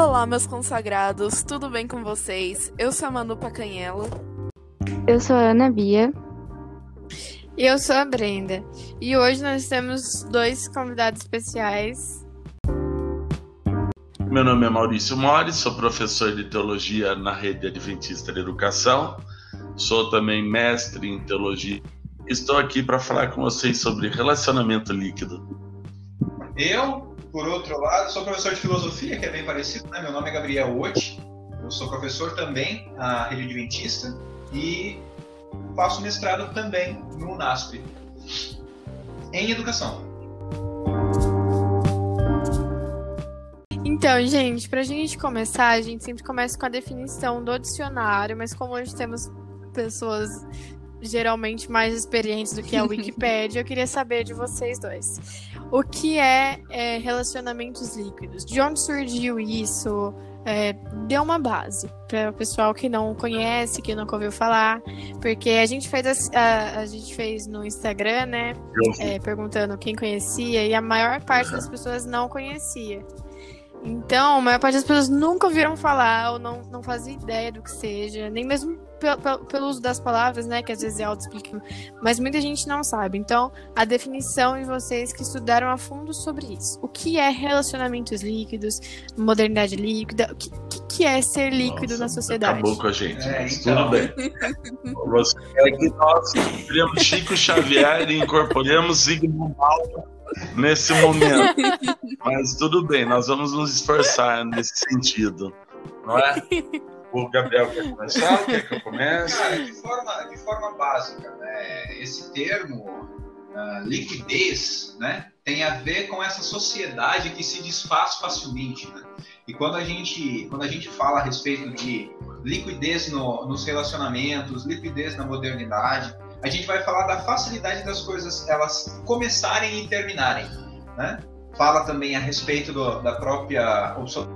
Olá, meus consagrados, tudo bem com vocês? Eu sou a Manu Pacanhelo. Eu sou a Ana Bia. E eu sou a Brenda. E hoje nós temos dois convidados especiais. Meu nome é Maurício Mori, sou professor de teologia na Rede Adventista de Educação. Sou também mestre em teologia. Estou aqui para falar com vocês sobre relacionamento líquido. Eu, por outro lado, sou professor de filosofia, que é bem parecido, né? Meu nome é Gabriel Oti. Eu sou professor também na Rede Adventista e faço mestrado também no UNASP em educação. Então, gente, para a gente começar, a gente sempre começa com a definição do dicionário, mas como hoje temos pessoas geralmente mais experientes do que a Wikipédia, eu queria saber de vocês dois. O que é, é relacionamentos líquidos? De onde surgiu isso? É, deu uma base para o pessoal que não conhece, que nunca ouviu falar, porque a gente fez a, a, a gente fez no Instagram, né, é, perguntando quem conhecia e a maior parte das pessoas não conhecia. Então, a maior parte das pessoas nunca ouviram falar ou não, não fazia ideia do que seja, nem mesmo pelo, uso das palavras, né, que às vezes é auto-explicativo, mas muita gente não sabe. Então, a definição de vocês que estudaram a fundo sobre isso. O que é relacionamentos líquidos, modernidade líquida, o que, que, é ser líquido Nossa, na sociedade? Acabou com a gente, É, mas então. tudo bem. Você quer que nós criamos Chico Xavier e incorporemos Zygmunt Bauman nesse momento. Mas tudo bem, nós vamos nos esforçar nesse sentido, não é? O Gabriel quer começar? Quer que eu comece? Cara, de forma, de forma básica, né, esse termo ah, liquidez né, tem a ver com essa sociedade que se desfaz facilmente. Né? E quando a, gente, quando a gente fala a respeito de liquidez no- nos relacionamentos, liquidez na modernidade, a gente vai falar da facilidade das coisas elas começarem e terminarem. Né? Fala também a respeito do- da própria opção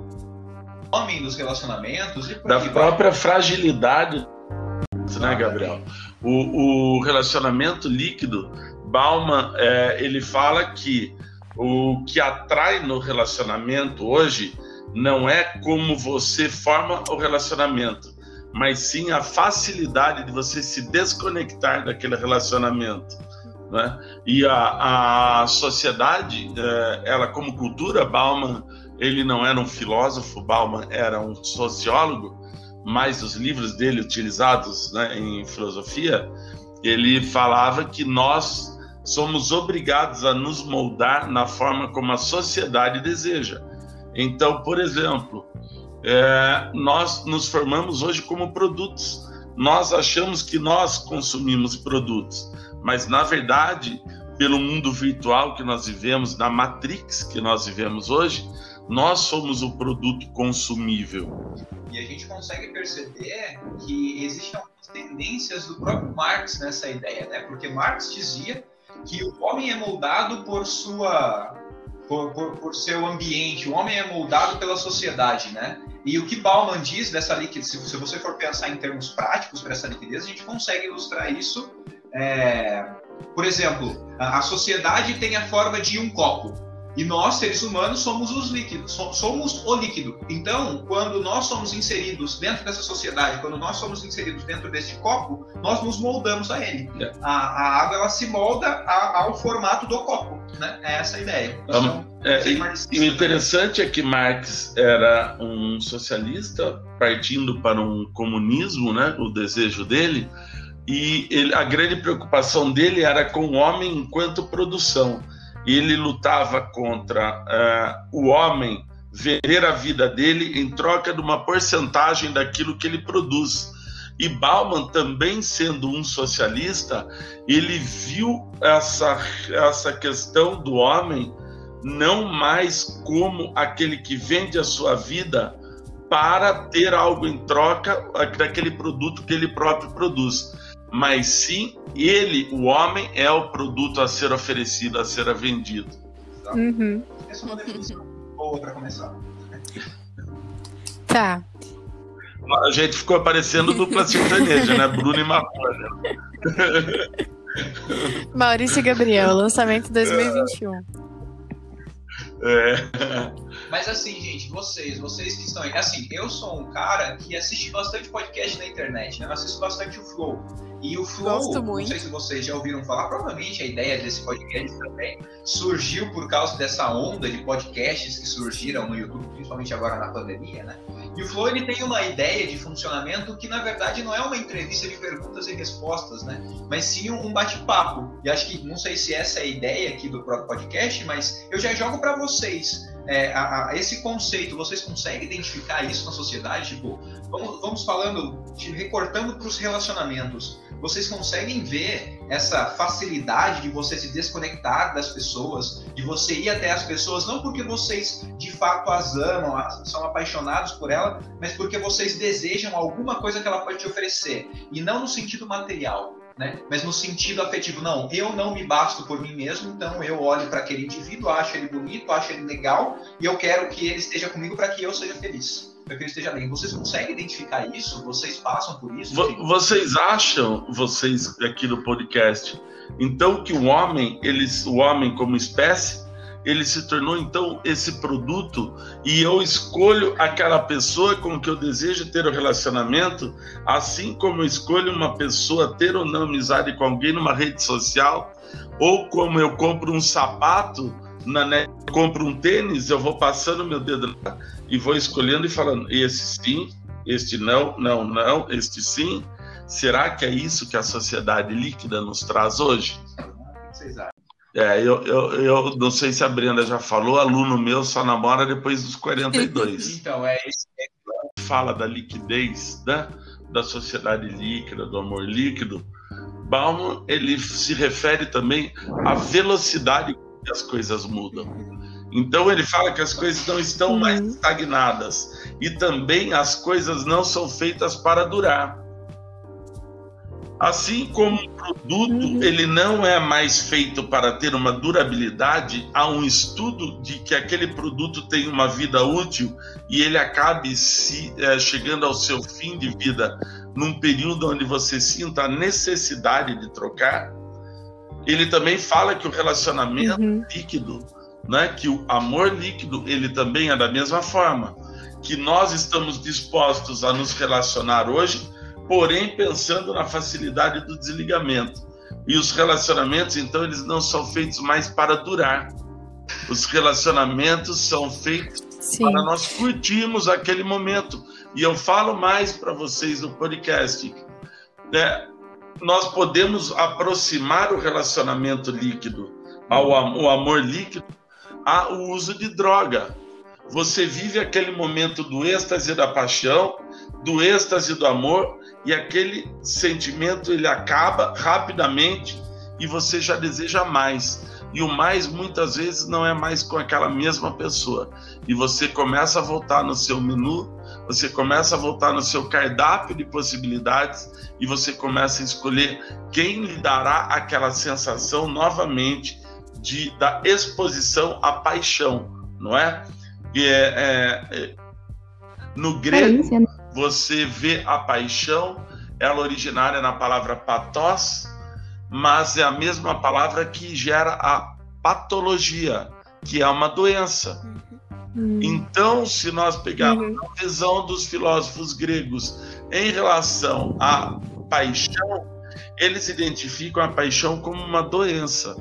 homem dos relacionamentos e Da aí vai. própria fragilidade, né, Gabriel? O, o relacionamento líquido, Bauman, é, ele fala que o que atrai no relacionamento hoje não é como você forma o relacionamento, mas sim a facilidade de você se desconectar daquele relacionamento. Né? E a, a sociedade, é, ela como cultura, Bauman, ele não era um filósofo, Bauman era um sociólogo, mas os livros dele utilizados né, em filosofia, ele falava que nós somos obrigados a nos moldar na forma como a sociedade deseja. Então, por exemplo, é, nós nos formamos hoje como produtos. Nós achamos que nós consumimos produtos, mas na verdade, pelo mundo virtual que nós vivemos, na matrix que nós vivemos hoje, nós somos o produto consumível. E a gente consegue perceber que existem algumas tendências do próprio Marx nessa ideia, né? Porque Marx dizia que o homem é moldado por sua por, por, por seu ambiente, o homem é moldado pela sociedade, né? E o que Bauman diz dessa liquidez, se você for pensar em termos práticos para essa liquidez, a gente consegue ilustrar isso. é, Por exemplo, a sociedade tem a forma de um copo. E nós, seres humanos, somos os líquidos, so- somos o líquido. Então, quando nós somos inseridos dentro dessa sociedade, quando nós somos inseridos dentro desse copo, nós nos moldamos a ele. É. A, a água ela se molda a- ao formato do copo, né? É essa a ideia. Então, É, e- E o interessante é que Marx era um socialista partindo para um comunismo, né, o desejo dele, e ele- a grande preocupação dele era com o homem enquanto produção. Ele lutava contra ah, o homem ver a vida dele em troca de uma porcentagem daquilo que ele produz. E Bauman, também sendo um socialista, ele viu essa, essa questão do homem não mais como aquele que vende a sua vida para ter algo em troca daquele produto que ele próprio produz, mas sim ele, o homem, é o produto a ser oferecido, a ser vendido. Uhum. Essa é uma definição boa para começar. Tá. A gente ficou parecendo dupla sertaneja, né? Bruno e Maconha. Maurício e Gabriel, lançamento 2021. É. Mas assim, gente, vocês, vocês que estão aí, assim, eu sou um cara que assiste bastante podcast na internet, né? Eu assisto bastante o Flow. E o Flow, Gosto muito. não sei se vocês já ouviram falar, provavelmente a ideia desse podcast também surgiu por causa dessa onda de podcasts que surgiram no YouTube, principalmente agora na pandemia, né? E o Flow ele tem uma ideia de funcionamento que na verdade não é uma entrevista de perguntas e respostas, né? Mas sim um bate-papo. E acho que não sei se essa é a ideia aqui do próprio podcast, mas eu já jogo para vocês é, a, a, esse conceito. Vocês conseguem identificar isso na sociedade? Tipo, vamos, vamos falando, te recortando para os relacionamentos. Vocês conseguem ver essa facilidade de você se desconectar das pessoas, de você ir até as pessoas, não porque vocês de fato as amam, são apaixonados por ela, mas porque vocês desejam alguma coisa que ela pode te oferecer. E não no sentido material, né? Mas no sentido afetivo, não, eu não me basto por mim mesmo, então eu olho para aquele indivíduo, acho ele bonito, acho ele legal e eu quero que ele esteja comigo para que eu seja feliz para que ele esteja bem. Vocês conseguem identificar isso? Vocês passam por isso? Vocês acham, vocês aqui do podcast, então que o homem, eles, o homem como espécie, ele se tornou então esse produto e eu escolho aquela pessoa com que eu desejo ter o um relacionamento, assim como eu escolho uma pessoa ter ou não amizade com alguém numa rede social, ou como eu compro um sapato na net, compro um tênis, eu vou passando meu dedo lá e vou escolhendo e falando: esse sim, este não, não, não, este sim. Será que é isso que a sociedade líquida nos traz hoje? Vocês acham? É, eu, eu, eu não sei se a Brenda já falou, aluno meu só namora depois dos 42. então, é isso. Fala da liquidez, né? da sociedade líquida, do amor líquido. Bauman, ele se refere também à velocidade que as coisas mudam. Então ele fala que as coisas não estão mais Uhum. estagnadas e também as coisas não são feitas para durar. Assim como um produto Uhum. ele não é mais feito para ter uma durabilidade, há um estudo de que aquele produto tem uma vida útil e ele acabe se eh, chegando ao seu fim de vida num período onde você sinta a necessidade de trocar. Ele também fala que o relacionamento Uhum. líquido, né, que o amor líquido, ele também é da mesma forma, que nós estamos dispostos a nos relacionar hoje, porém pensando na facilidade do desligamento. E os relacionamentos, então, eles não são feitos mais para durar. Os relacionamentos são feitos Sim. para nós curtirmos aquele momento. E eu falo mais para vocês no podcast. Né? Nós podemos aproximar o relacionamento líquido ao o amor líquido ao uso de droga. Você vive aquele momento do êxtase da paixão, do êxtase do amor, e aquele sentimento ele acaba rapidamente e você já deseja mais. E o mais muitas vezes não é mais com aquela mesma pessoa. E você começa a voltar no seu menu, você começa a voltar no seu cardápio de possibilidades e você começa a escolher quem lhe dará aquela sensação novamente de da exposição à paixão, não é? E é, é- é- no grego né? Você vê a paixão, ela originária na palavra patos, mas é a mesma palavra que gera a patologia, que é uma doença. Hum. Então, se nós pegarmos Uhum. a visão dos filósofos gregos em relação à paixão, eles identificam a paixão como uma doença,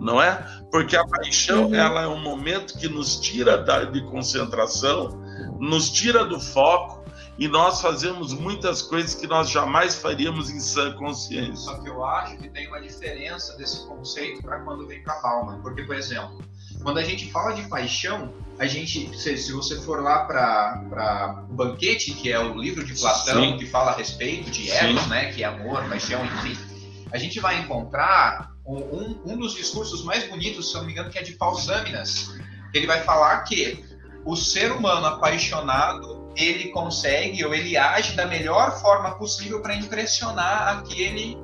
não é? Porque a paixão Uhum. ela é um momento que nos tira da, de concentração, nos tira do foco e nós fazemos muitas coisas que nós jamais faríamos em sã consciência. Só que eu acho que tem uma diferença desse conceito para quando vem para Bauman. Porque, por exemplo, quando a gente fala de paixão, a gente, se, se você for lá para o Banquete, que é o livro de Platão, Sim. que fala a respeito de Sim. Eros, né, que é amor, paixão, enfim, a gente vai encontrar um, um, dos discursos mais bonitos, se eu não me engano, que é de Pausâminas. Ele vai falar que o ser humano apaixonado ele consegue ou ele age da melhor forma possível para impressionar aquele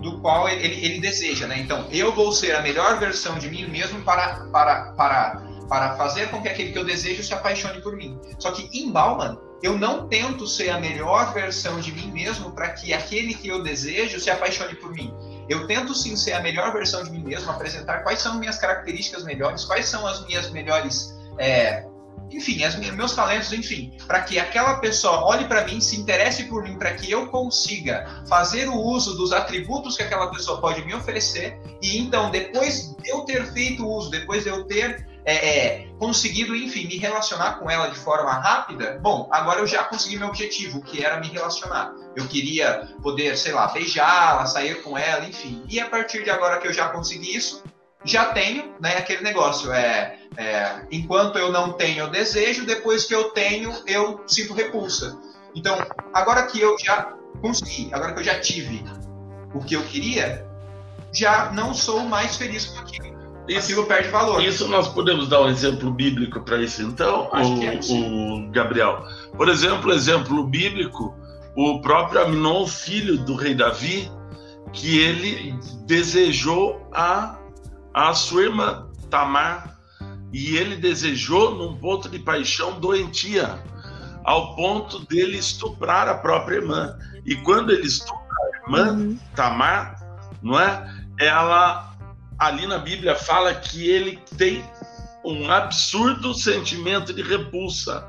do qual ele, ele, deseja, né? Então, eu vou ser a melhor versão de mim mesmo para, para, para, para fazer com que aquele que eu desejo se apaixone por mim. Só que em Bauman, eu não tento ser a melhor versão de mim mesmo para que aquele que eu desejo se apaixone por mim. Eu tento sim ser a melhor versão de mim mesmo, apresentar quais são minhas características melhores, quais são as minhas melhores é, enfim, as, meus talentos, enfim, para que aquela pessoa olhe para mim, se interesse por mim, para que eu consiga fazer o uso dos atributos que aquela pessoa pode me oferecer, e então, depois de eu ter feito o uso, depois de eu ter é, é, conseguido, enfim, me relacionar com ela de forma rápida, bom, agora eu já consegui meu objetivo, que era me relacionar. Eu queria poder, sei lá, beijá-la, sair com ela, enfim. E a partir de agora que eu já consegui isso, já tenho, né, aquele negócio, é, é, enquanto eu não tenho desejo, depois que eu tenho, eu sinto repulsa. Então, agora que eu já consegui, agora que eu já tive o que eu queria, já não sou mais feliz com aquilo. Isso, aquilo perde valor. Isso nós podemos dar um exemplo bíblico para isso, então, o, é o, Gabriel. Por exemplo, exemplo bíblico, o próprio Aminon, filho do rei Davi, que ele desejou a a sua irmã Tamar e ele desejou num ponto de paixão doentia, ao ponto dele estuprar a própria irmã. E quando ele estupra a irmã uhum. Tamar, não é? Ela ali na Bíblia fala que ele tem um absurdo sentimento de repulsa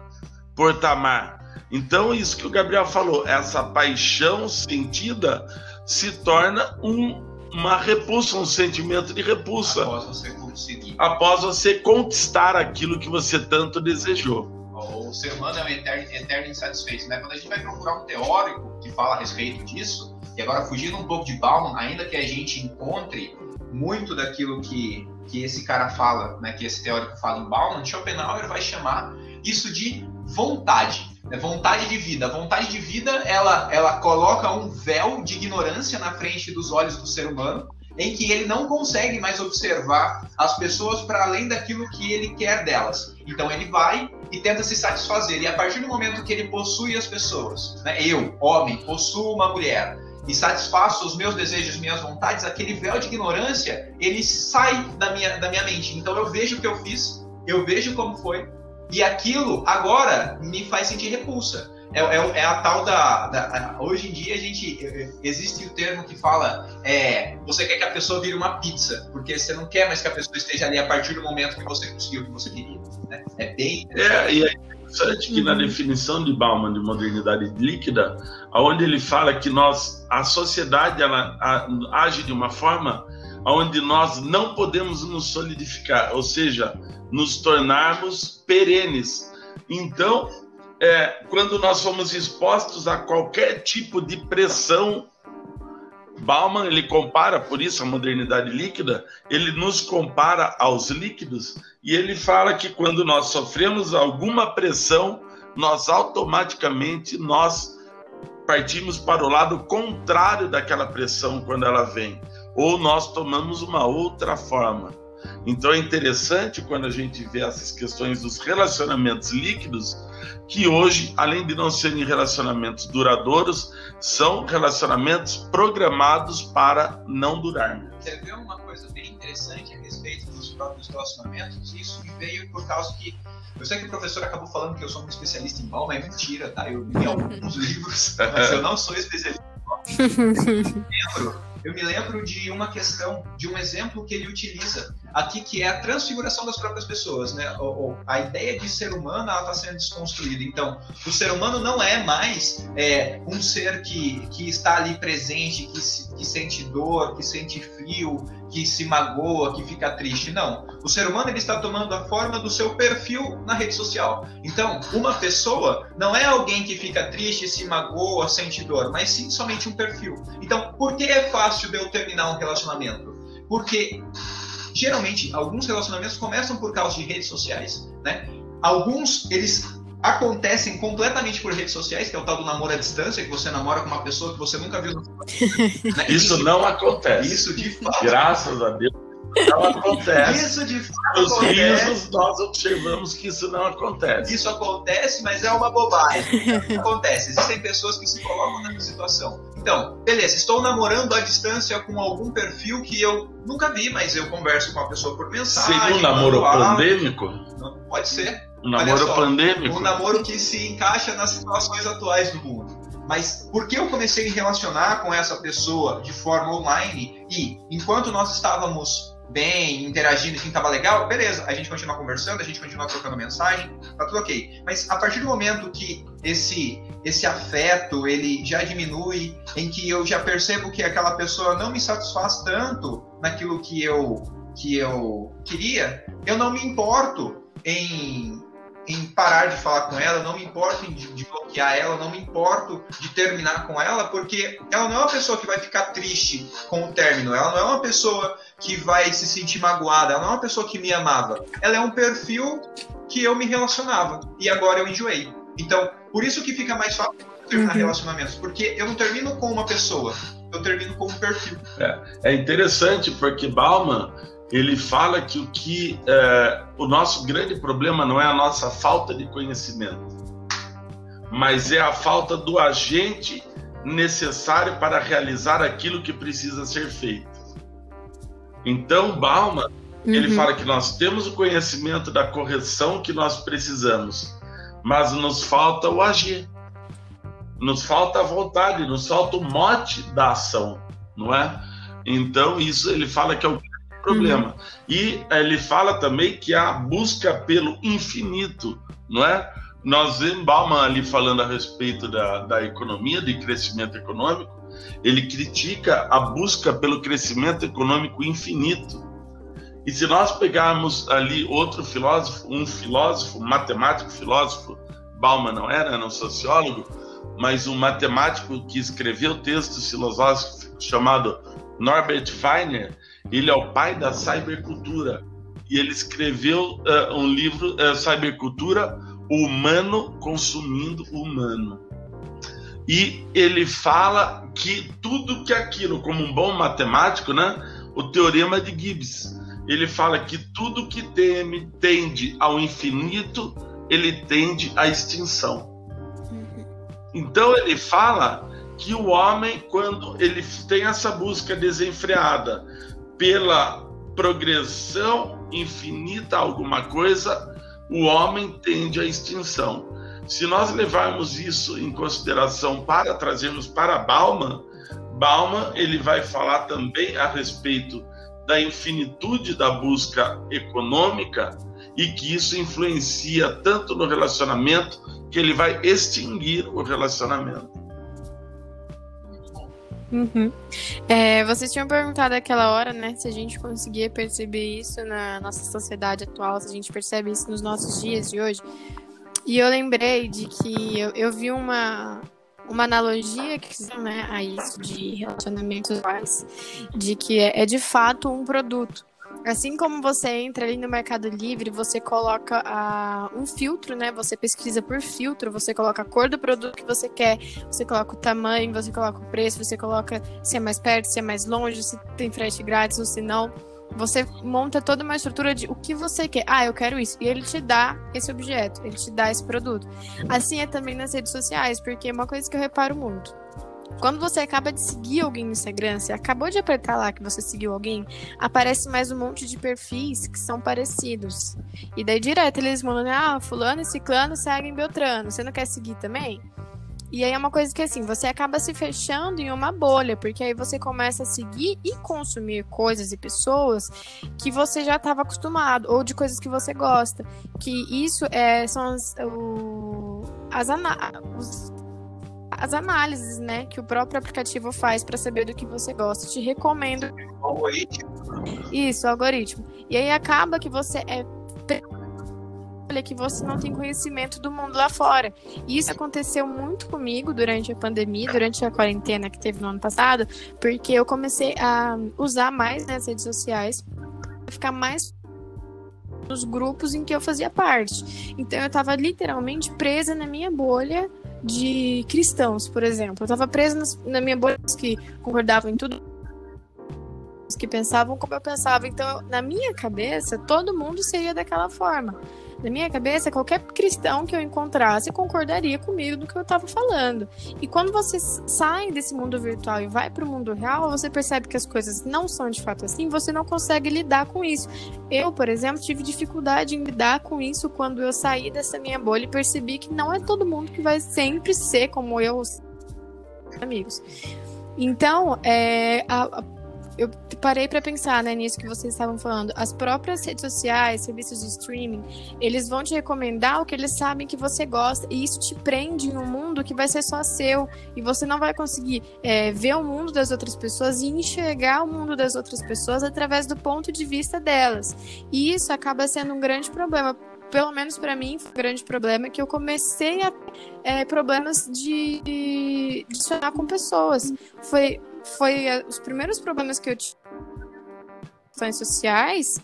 por Tamar. Então, isso que o Gabriel falou, essa paixão sentida se torna um uma repulsa, um sentimento de repulsa. Após você conseguir. Após você conquistar aquilo que você tanto desejou. O ser humano é um eterno, eterno insatisfeito, né? Quando a gente vai procurar um teórico que fala a respeito disso, e agora fugindo um pouco de Bauman, ainda que a gente encontre muito daquilo que, que esse cara fala, né, que esse teórico fala em Bauman, Schopenhauer vai chamar isso de vontade. É vontade de vida. A vontade de vida, ela, ela coloca um véu de ignorância na frente dos olhos do ser humano, em que ele não consegue mais observar as pessoas para além daquilo que ele quer delas. Então ele vai e tenta se satisfazer. E a partir do momento que ele possui as pessoas, né, eu, homem, possuo uma mulher, e satisfaço os meus desejos, minhas vontades, aquele véu de ignorância, ele sai da minha, da minha mente. Então eu vejo o que eu fiz, eu vejo como foi, e aquilo agora me faz sentir repulsa. É, é, é a tal da, da, Hoje em dia a gente. Existe o termo que fala. É, você quer que a pessoa vire uma pizza, porque você não quer mais que a pessoa esteja ali a partir do momento que você conseguiu o que você queria. Né? É bem. É, e é interessante que na definição de Bauman de modernidade líquida, onde ele fala que nós, a sociedade, ela age de uma forma onde nós não podemos nos solidificar, ou seja, nos tornarmos perenes. Então, é, quando nós somos expostos a qualquer tipo de pressão, Bauman ele compara, por isso a modernidade líquida, ele nos compara aos líquidos e ele fala que quando nós sofremos alguma pressão, nós automaticamente nós partimos para o lado contrário daquela pressão quando ela vem, ou nós tomamos uma outra forma. Então é interessante quando a gente vê essas questões dos relacionamentos líquidos, que hoje, além de não serem relacionamentos duradouros, são relacionamentos programados para não durar. Você vê uma coisa bem interessante a respeito dos próprios relacionamentos? Isso me veio por causa que eu sei que o professor acabou falando que eu sou um especialista em mal, mas é mentira, tá? Eu li alguns livros, mas eu não sou especialista em mal. Eu lembro eu me lembro de uma questão, de um exemplo que ele utiliza aqui, que é a transfiguração das próprias pessoas. Né? A ideia de ser humano está sendo desconstruída. Então, o ser humano não é mais é, um ser que, que está ali presente, que, que sente dor, que sente frio, que se magoa, que fica triste. Não. O ser humano ele está tomando a forma do seu perfil na rede social. Então, uma pessoa não é alguém que fica triste, se magoa, sente dor, mas sim somente um perfil. Então, por que é fácil de eu terminar um relacionamento? Porque geralmente alguns relacionamentos começam por causa de redes sociais, né? Alguns eles acontecem completamente por redes sociais, que é o tal do namoro à distância, que você namora com uma pessoa que você nunca viu. Né? Isso, isso não acontece. Isso de fato. Graças a Deus. Não acontece. Isso de fato Os risos, nós observamos que isso não acontece. Isso acontece, mas é uma bobagem. acontece. Existem pessoas que se colocam nessa situação. Então, beleza, estou namorando à distância com algum perfil que eu nunca vi, mas eu converso com a pessoa por mensagem. Seria um namoro pandêmico? Pode ser. Um namoro só, pandêmico? Um namoro que se encaixa nas situações atuais do mundo. Mas por que eu comecei a me relacionar com essa pessoa de forma online e, enquanto nós estávamos bem, interagindo, assim, tava legal, beleza, a gente continua conversando, a gente continua trocando mensagem, tá tudo ok. Mas a partir do momento que esse esse afeto ele já diminui, em que eu já percebo que aquela pessoa não me satisfaz tanto naquilo que eu que eu queria, eu não me importo em em parar de falar com ela, não me importo em de bloquear ela, não me importo de terminar com ela, porque ela não é uma pessoa que vai ficar triste com o término, ela não é uma pessoa que vai se sentir magoada, ela não é uma pessoa que me amava. Ela é um perfil que eu me relacionava e agora eu enjoei. Então, por isso que fica mais fácil terminar uhum. relacionamentos, porque eu não termino com uma pessoa, eu termino com um perfil. É, é interessante porque Bauman ele fala que o que é, o nosso grande problema não é a nossa falta de conhecimento, mas é a falta do agente necessário para realizar aquilo que precisa ser feito. Então, Bauman, uhum. ele fala que nós temos o conhecimento da correção que nós precisamos, mas nos falta o agir. Nos falta a vontade, nos falta o mote da ação, não é? Então, isso ele fala que é o problema. Uhum. E ele fala também que a busca pelo infinito, não é? Nós vemos Bauman ali falando a respeito da, da economia, de crescimento econômico, ele critica a busca pelo crescimento econômico infinito. E se nós pegarmos ali outro filósofo, um filósofo, matemático filósofo, Bauman não era, era um sociólogo, mas um matemático que escreveu textos filosóficos chamado Norbert Weiner, ele é o pai da cybercultura. E ele escreveu uh, um livro, uh, Cybercultura, humano consumindo humano. E ele fala que tudo que aquilo, como um bom matemático, né? O teorema de Gibbs. Ele fala que tudo que teme, tende ao infinito, ele tende à extinção. Então ele fala que o homem, quando ele tem essa busca desenfreada pela progressão infinita a alguma coisa, o homem tende à extinção. Se nós levarmos isso em consideração para trazermos para Bauman, Bauman ele vai falar também a respeito da infinitude da busca econômica e que isso influencia tanto no relacionamento que ele vai extinguir o relacionamento. Uhum. É, vocês tinham perguntado aquela hora, né, se a gente conseguia perceber isso na nossa sociedade atual, se a gente percebe isso nos nossos dias de hoje. E eu lembrei de que eu, eu vi uma, uma analogia que fizeram né, a isso de relacionamentos atuais, de que é, é de fato um produto. Assim como você entra ali no Mercado Livre, você coloca uh, um filtro, né? Você pesquisa por filtro, você coloca a cor do produto que você quer, você coloca o tamanho, você coloca o preço, você coloca se é mais perto, se é mais longe, se tem frete grátis ou se não. Você monta toda uma estrutura de o que você quer. Ah, eu quero isso. E ele te dá esse objeto, ele te dá esse produto. Assim é também nas redes sociais, porque é uma coisa que eu reparo muito quando você acaba de seguir alguém no Instagram, você acabou de apertar lá que você seguiu alguém, aparece mais um monte de perfis que são parecidos. E daí direto eles mandam, ah, fulano e ciclano seguem Beltrano, você não quer seguir também? E aí é uma coisa que assim, você acaba se fechando em uma bolha, porque aí você começa a seguir e consumir coisas e pessoas que você já estava acostumado, ou de coisas que você gosta. Que isso é, são as, o, as os as análises, né, que o próprio aplicativo faz para saber do que você gosta. Te recomendo. Algoritmo. Isso, algoritmo. E aí acaba que você é que você não tem conhecimento do mundo lá fora. E isso aconteceu muito comigo durante a pandemia, durante a quarentena que teve no ano passado, porque eu comecei a usar mais né, as redes sociais, ficar mais nos grupos em que eu fazia parte. Então eu estava literalmente presa na minha bolha de cristãos, por exemplo. Eu estava presa na minha bolha que concordavam em tudo que pensavam como eu pensava. Então, na minha cabeça, todo mundo seria daquela forma. Na minha cabeça, qualquer cristão que eu encontrasse concordaria comigo do que eu estava falando. E quando você sai desse mundo virtual e vai para o mundo real, você percebe que as coisas não são de fato assim, você não consegue lidar com isso. Eu, por exemplo, tive dificuldade em lidar com isso quando eu saí dessa minha bolha e percebi que não é todo mundo que vai sempre ser como eu, amigos. Então, é, a, a eu parei para pensar né, nisso que vocês estavam falando. As próprias redes sociais, serviços de streaming, eles vão te recomendar o que eles sabem que você gosta. E isso te prende em um mundo que vai ser só seu. E você não vai conseguir é, ver o mundo das outras pessoas e enxergar o mundo das outras pessoas através do ponto de vista delas. E isso acaba sendo um grande problema pelo menos para mim, foi um grande problema que eu comecei a é, problemas de, de, de com pessoas. Foi foi a, os primeiros problemas que eu tive sociais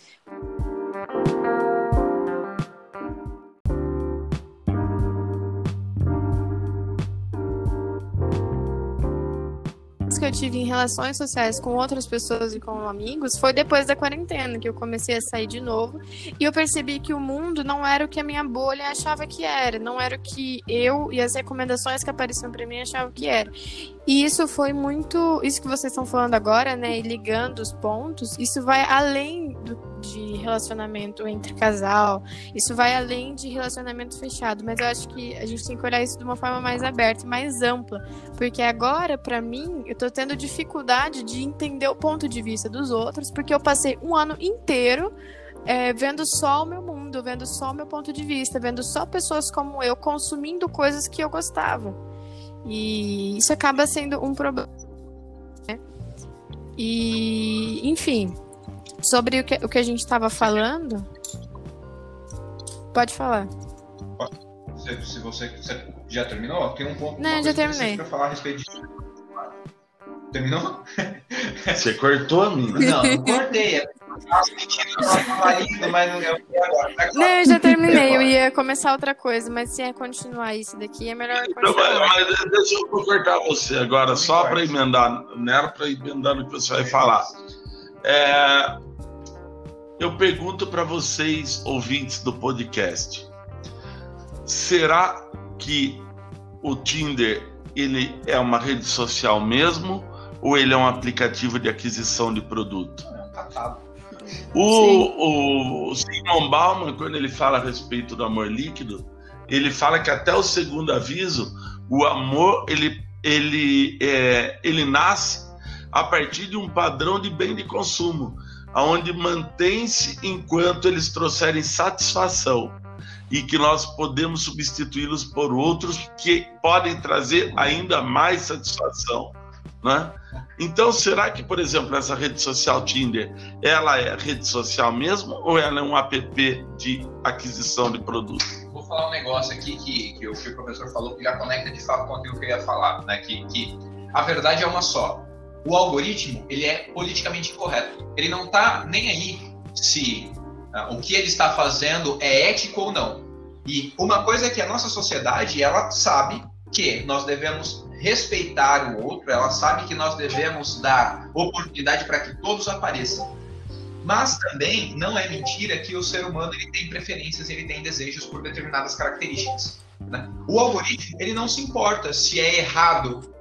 que eu tive em relações sociais com outras pessoas e com amigos foi depois da quarentena, que eu comecei a sair de novo. E eu percebi que o mundo não era o que a minha bolha achava que era, não era o que eu e as recomendações que apareciam para mim achavam que era. E isso foi muito. Isso que vocês estão falando agora, né? E ligando os pontos, isso vai além do, de relacionamento entre casal, isso vai além de relacionamento fechado. Mas eu acho que a gente tem que olhar isso de uma forma mais aberta mais ampla. Porque agora, para mim, eu tô tendo dificuldade de entender o ponto de vista dos outros, porque eu passei um ano inteiro. É, vendo só o meu mundo, vendo só o meu ponto de vista, vendo só pessoas como eu consumindo coisas que eu gostava. E isso acaba sendo um problema. Né? E, enfim, sobre o que, o que a gente estava falando. Pode falar. Se, se você, você, já terminou, tem um ponto. Não, já terminei. Para falar a respeito disso. Terminou? Você cortou a minha? Não, não cortei. É não, eu já terminei. Eu ia começar outra coisa, mas se é continuar isso daqui, é melhor continuar. Mas, mas deixa eu cortar você agora, só para emendar nela, para emendar no que você vai falar. É, eu pergunto para vocês, ouvintes do podcast, será que o Tinder ele é uma rede social mesmo ou ele é um aplicativo de aquisição de produto? É um catado. O, o, Simon Bauman, quando ele fala a respeito do amor líquido, ele fala que até o segundo aviso, o amor ele, ele, é, ele nasce a partir de um padrão de bem de consumo, aonde mantém-se enquanto eles trouxerem satisfação e que nós podemos substituí-los por outros que podem trazer ainda mais satisfação, né? Então, será que, por exemplo, essa rede social Tinder, ela é rede social mesmo ou ela é um app de aquisição de produto? Vou falar um negócio aqui que, que, o, que o professor falou que já conecta de fato com aquilo que eu ia falar, né? Que, que a verdade é uma só. O algoritmo, ele é politicamente correto. Ele não está nem aí se uh, o que ele está fazendo é ético ou não. E uma coisa é que a nossa sociedade, ela sabe que nós devemos respeitar o outro, ela sabe que nós devemos dar oportunidade para que todos apareçam. Mas também não é mentira que o ser humano ele tem preferências, ele tem desejos por determinadas características. Né? O algoritmo ele não se importa se é errado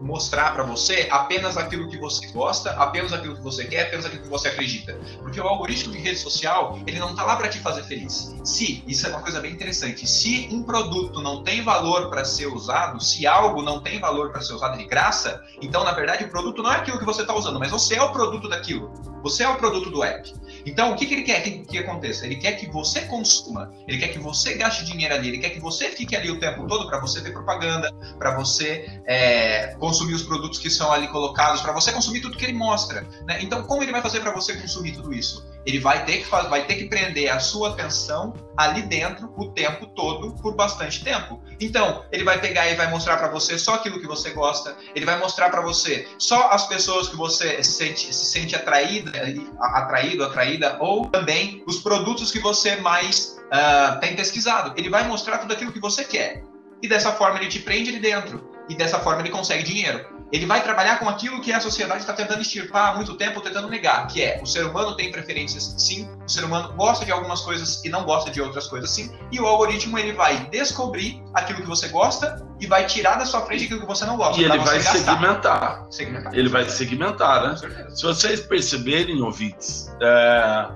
mostrar para você apenas aquilo que você gosta, apenas aquilo que você quer, apenas aquilo que você acredita. Porque o algoritmo de rede social, ele não tá lá para te fazer feliz. Se, isso é uma coisa bem interessante, se um produto não tem valor para ser usado, se algo não tem valor para ser usado de graça, então na verdade o produto não é aquilo que você está usando, mas você é o produto daquilo. Você é o produto do app. Então, o que, que ele quer que, que aconteça? Ele quer que você consuma, ele quer que você gaste dinheiro ali, ele quer que você fique ali o tempo todo para você ver propaganda, para você é, consumir os produtos que são ali colocados, para você consumir tudo que ele mostra. Né? Então, como ele vai fazer para você consumir tudo isso? Ele vai ter, que vai ter que prender a sua atenção ali dentro o tempo todo, por bastante tempo. Então, ele vai pegar e vai mostrar para você só aquilo que você gosta, ele vai mostrar para você só as pessoas que você sente, se sente atraída, atraído, atraída, ou também os produtos que você mais uh, tem pesquisado. Ele vai mostrar tudo aquilo que você quer. E dessa forma ele te prende ali dentro. E dessa forma ele consegue dinheiro ele vai trabalhar com aquilo que a sociedade está tentando extirpar há muito tempo, tentando negar, que é o ser humano tem preferências sim, o ser humano gosta de algumas coisas e não gosta de outras coisas sim, e o algoritmo ele vai descobrir aquilo que você gosta e vai tirar da sua frente aquilo que você não gosta. E ele vai segmentar. segmentar. Ele vai segmentar, né? Se vocês perceberem, ouvintes, é,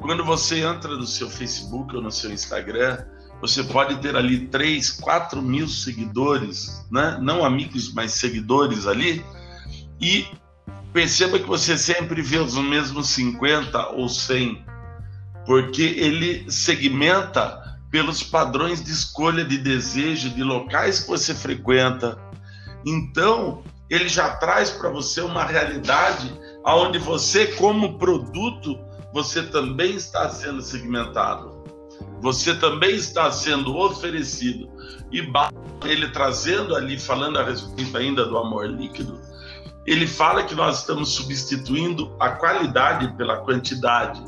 quando você entra no seu Facebook ou no seu Instagram, você pode ter ali 3, 4 mil seguidores, né? não amigos, mas seguidores ali, e perceba que você sempre vê os mesmos 50 ou 100, porque ele segmenta pelos padrões de escolha de desejo, de locais que você frequenta. Então, ele já traz para você uma realidade onde você, como produto, você também está sendo segmentado. Você também está sendo oferecido. E ele trazendo ali, falando a respeito ainda do amor líquido, ele fala que nós estamos substituindo a qualidade pela quantidade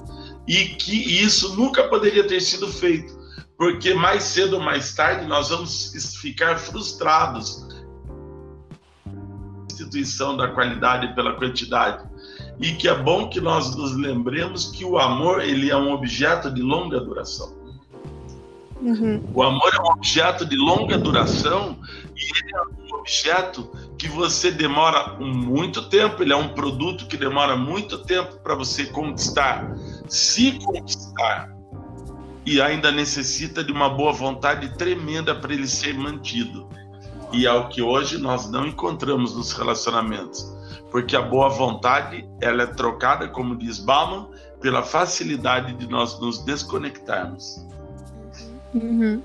e que isso nunca poderia ter sido feito, porque mais cedo ou mais tarde nós vamos ficar frustrados substituição da qualidade pela quantidade e que é bom que nós nos lembremos que o amor ele é um objeto de longa duração. Uhum. O amor é um objeto de longa duração e ele é um objeto que você demora muito tempo, ele é um produto que demora muito tempo para você conquistar, se conquistar, e ainda necessita de uma boa vontade tremenda para ele ser mantido. E é o que hoje nós não encontramos nos relacionamentos porque a boa vontade ela é trocada, como diz Bauman, pela facilidade de nós nos desconectarmos. Uhum.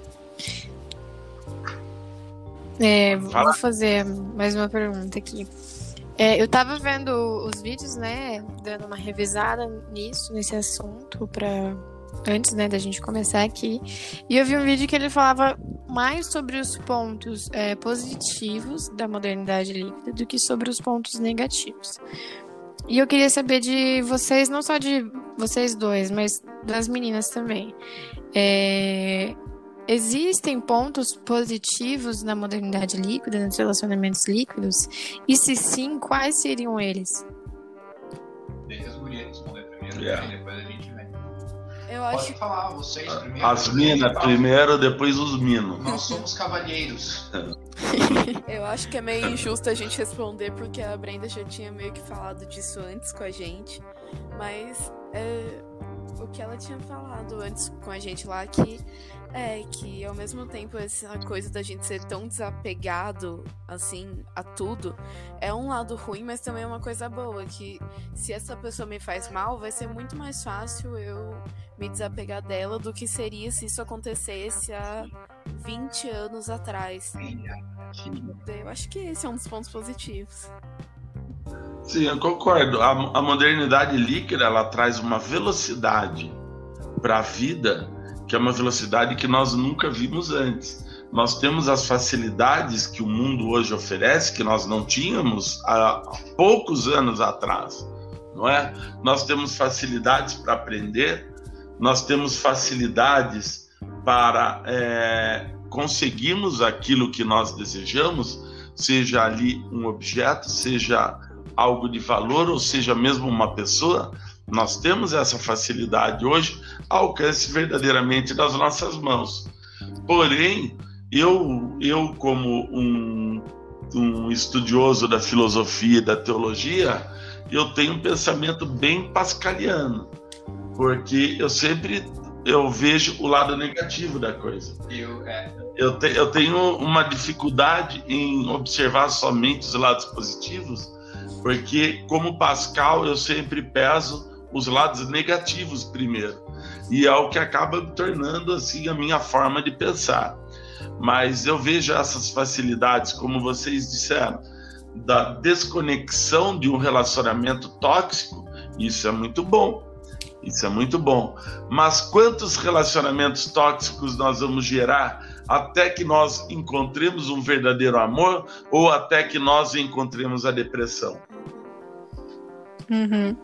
É, vou fazer mais uma pergunta aqui. É, eu tava vendo os vídeos, né, dando uma revisada nisso, nesse assunto, para antes, né, da gente começar aqui. E eu vi um vídeo que ele falava mais sobre os pontos é, positivos da modernidade líquida do que sobre os pontos negativos. E eu queria saber de vocês, não só de vocês dois, mas das meninas também. É, existem pontos positivos na modernidade líquida, nos relacionamentos líquidos? E se sim, quais seriam eles? Deixa as gurias responder primeiro, yeah. depois a gente eu acho... Pode falar, vocês primeiro. As minas primeiro, depois os minos. Nós somos cavalheiros. Eu acho que é meio injusto a gente responder, porque a Brenda já tinha meio que falado disso antes com a gente. Mas é, o que ela tinha falado antes com a gente lá, que é que ao mesmo tempo essa coisa da gente ser tão desapegado assim a tudo é um lado ruim, mas também é uma coisa boa que se essa pessoa me faz mal, vai ser muito mais fácil eu me desapegar dela do que seria se isso acontecesse há 20 anos atrás. Eu acho que esse é um dos pontos positivos. Sim, eu concordo. A, a modernidade líquida ela traz uma velocidade para a vida que é uma velocidade que nós nunca vimos antes. Nós temos as facilidades que o mundo hoje oferece, que nós não tínhamos há poucos anos atrás, não é? Nós temos facilidades para aprender, nós temos facilidades para é, conseguirmos aquilo que nós desejamos, seja ali um objeto, seja algo de valor, ou seja mesmo uma pessoa. Nós temos essa facilidade hoje ao alcance verdadeiramente das nossas mãos. Porém, eu, eu como um, um estudioso da filosofia e da teologia, eu tenho um pensamento bem pascaliano, porque eu sempre eu vejo o lado negativo da coisa. Eu, é. eu, te, eu tenho uma dificuldade em observar somente os lados positivos, porque como Pascal eu sempre peso os lados negativos primeiro. E é o que acaba tornando assim a minha forma de pensar. Mas eu vejo essas facilidades, como vocês disseram, da desconexão de um relacionamento tóxico, isso é muito bom. Isso é muito bom. Mas quantos relacionamentos tóxicos nós vamos gerar até que nós encontremos um verdadeiro amor ou até que nós encontremos a depressão? Uhum.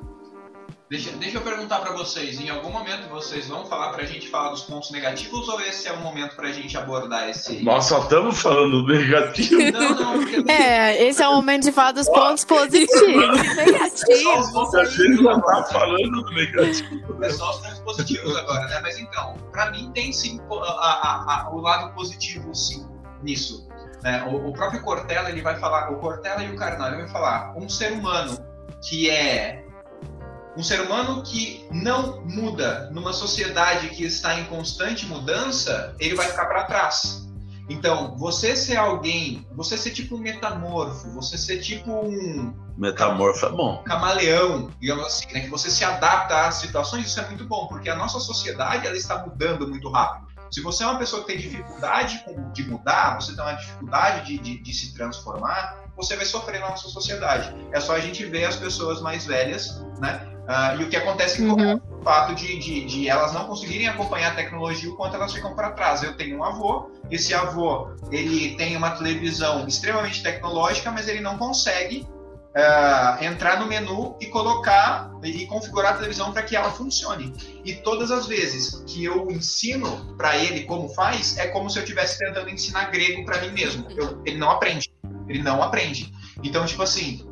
Deixa, deixa eu perguntar para vocês, em algum momento vocês vão falar para a gente falar dos pontos negativos ou esse é o momento para a gente abordar esse... Nós só estamos falando do negativo. Não, não, porque... É, esse é o momento de falar dos pontos positivos. negativos. A gente já tá falando do negativo. É só os pontos positivos agora, né? Mas então, para mim tem sim a, a, a, o lado positivo sim nisso. Né? O, o, próprio Cortella, ele vai falar, o Cortella e o Carnal, ele vai falar, um ser humano que é um ser humano que não muda numa sociedade que está em constante mudança, ele vai ficar para trás. Então, você ser alguém, você ser tipo um metamorfo, você ser tipo um Metamorfo é bom. camaleão, digamos assim, né? Que você se adapta às situações, isso é muito bom, porque a nossa sociedade ela está mudando muito rápido. Se você é uma pessoa que tem dificuldade de mudar, você tem uma dificuldade de, de, de se transformar, você vai sofrer na nossa sociedade. É só a gente ver as pessoas mais velhas, né? Ah, e o que acontece com Uhum. o fato de, de, de elas não conseguirem acompanhar a tecnologia o quanto elas ficam para trás. Eu tenho um avô, esse avô ele tem uma televisão extremamente tecnológica, mas ele não consegue ah, entrar no menu e colocar e configurar a televisão para que ela funcione. E todas as vezes que eu ensino para ele como faz, é como se eu estivesse tentando ensinar grego para mim mesmo. Eu- ele não aprende. Ele não aprende. Então, tipo assim,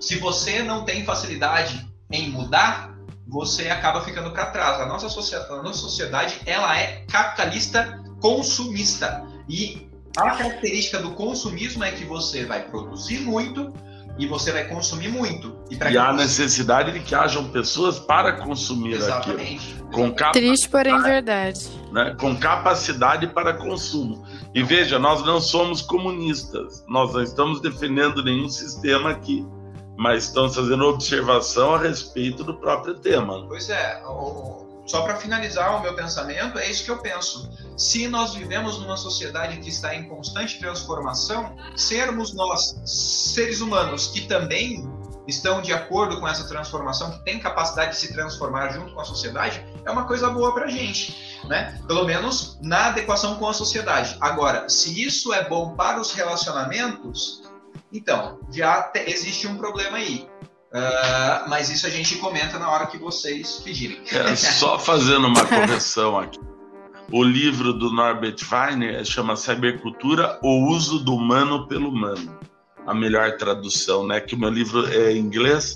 se você não tem facilidade em mudar, você acaba ficando para trás. A nossa, sociedade, a nossa sociedade ela é capitalista consumista. E a característica do consumismo é que você vai produzir muito e você vai consumir muito. E, E há você- necessidade de que hajam pessoas para consumir aquilo. Exatamente. Com, capa- Triste, porém verdade. né, com capacidade para consumo. E veja, nós não somos comunistas. Nós não estamos defendendo nenhum sistema aqui. Mas estamos fazendo observação a respeito do próprio tema. Pois é, só para finalizar o meu pensamento, é isso que eu penso. Se nós vivemos numa sociedade que está em constante transformação, sermos nós, seres humanos, que também estão de acordo com essa transformação, que têm capacidade de se transformar junto com a sociedade, é uma coisa boa para gente, né? Pelo menos na adequação com a sociedade. Agora, se isso é bom para os relacionamentos, então já te- existe um problema aí. Ah, mas isso a gente comenta na hora que vocês pedirem. É, só fazendo uma correção aqui. O livro do Norbert Weiner chama Cybercultura, o uso do humano pelo humano. A melhor tradução, né? Que o meu livro é em inglês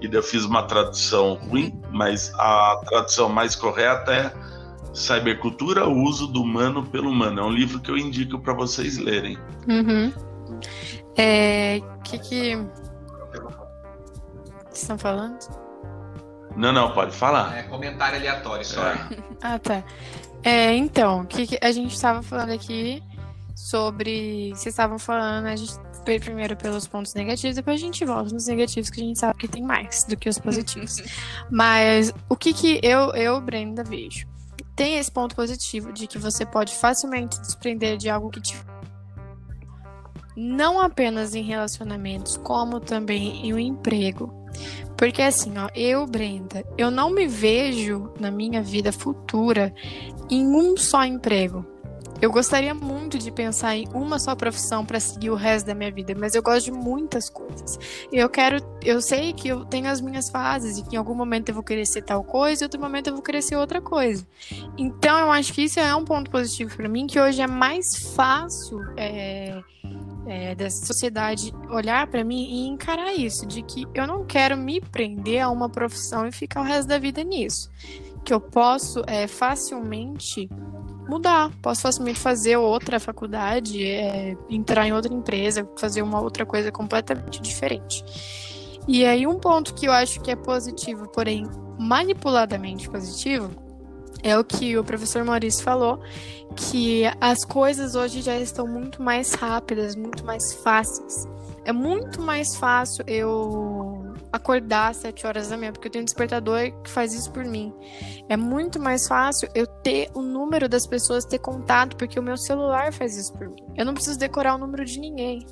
e eu fiz uma tradução ruim, mas a tradução mais correta é Cybercultura, o uso do humano pelo humano. É um livro que eu indico para vocês lerem. Uhum. É. Que que. Vocês estão falando? Não, não, pode falar. É comentário aleatório só. É. Ah, tá. É, então, que, que a gente estava falando aqui sobre. Vocês estavam falando, a gente foi primeiro pelos pontos negativos, depois a gente volta nos negativos, que a gente sabe que tem mais do que os positivos. Mas o que que eu, eu, Brenda, vejo? Tem esse ponto positivo de que você pode facilmente desprender de algo que te. Não apenas em relacionamentos, como também em um emprego. Porque assim, ó, eu, Brenda, eu não me vejo na minha vida futura em um só emprego. Eu gostaria muito de pensar em uma só profissão para seguir o resto da minha vida, mas eu gosto de muitas coisas. E eu quero, eu sei que eu tenho as minhas fases e que em algum momento eu vou querer ser tal coisa, e outro momento eu vou querer ser outra coisa. Então eu acho que isso é um ponto positivo para mim, que hoje é mais fácil é, é, dessa sociedade olhar para mim e encarar isso, de que eu não quero me prender a uma profissão e ficar o resto da vida nisso. Que eu posso é, facilmente mudar, posso facilmente fazer outra faculdade, é, entrar em outra empresa, fazer uma outra coisa completamente diferente. E aí, um ponto que eu acho que é positivo, porém manipuladamente positivo, é o que o professor Maurício falou, que as coisas hoje já estão muito mais rápidas, muito mais fáceis. É muito mais fácil eu acordar às 7 horas da manhã, porque eu tenho um despertador que faz isso por mim. É muito mais fácil eu ter o número das pessoas, ter contato, porque o meu celular faz isso por mim. Eu não preciso decorar o número de ninguém.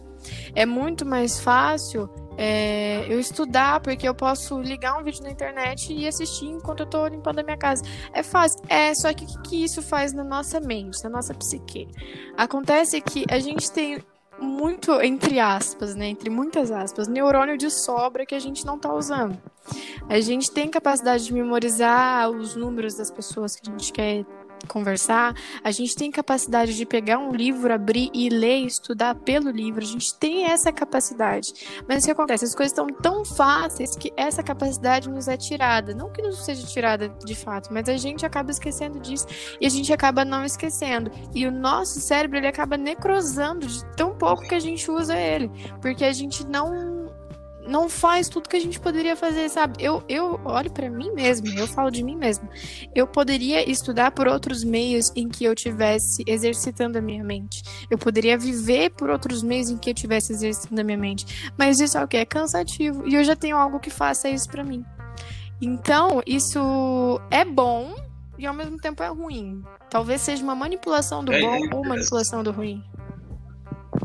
É muito mais fácil é, eu estudar, porque eu posso ligar um vídeo na internet e assistir enquanto eu tô limpando a minha casa. É fácil. É, só que o que, que isso faz na nossa mente, na nossa psique? Acontece que a gente tem muito, entre aspas, né? Entre muitas aspas, neurônio de sobra que a gente não tá usando. A gente tem capacidade de memorizar os números das pessoas que a gente quer conversar, a gente tem capacidade de pegar um livro, abrir e ler estudar pelo livro, a gente tem essa capacidade. Mas o que acontece? As coisas estão tão fáceis que essa capacidade nos é tirada. Não que nos seja tirada de fato, mas a gente acaba esquecendo disso e a gente acaba não esquecendo. E o nosso cérebro ele acaba necrosando de tão pouco que a gente usa ele, porque a gente não não faz tudo que a gente poderia fazer, sabe? Eu, eu olho para mim mesmo, eu falo de mim mesmo. Eu poderia estudar por outros meios em que eu tivesse exercitando a minha mente. Eu poderia viver por outros meios em que eu tivesse exercitando a minha mente. Mas isso é o que? É cansativo. E eu já tenho algo que faça isso para mim. Então, isso é bom e ao mesmo tempo é ruim. Talvez seja uma manipulação do É, bom é ou manipulação do ruim.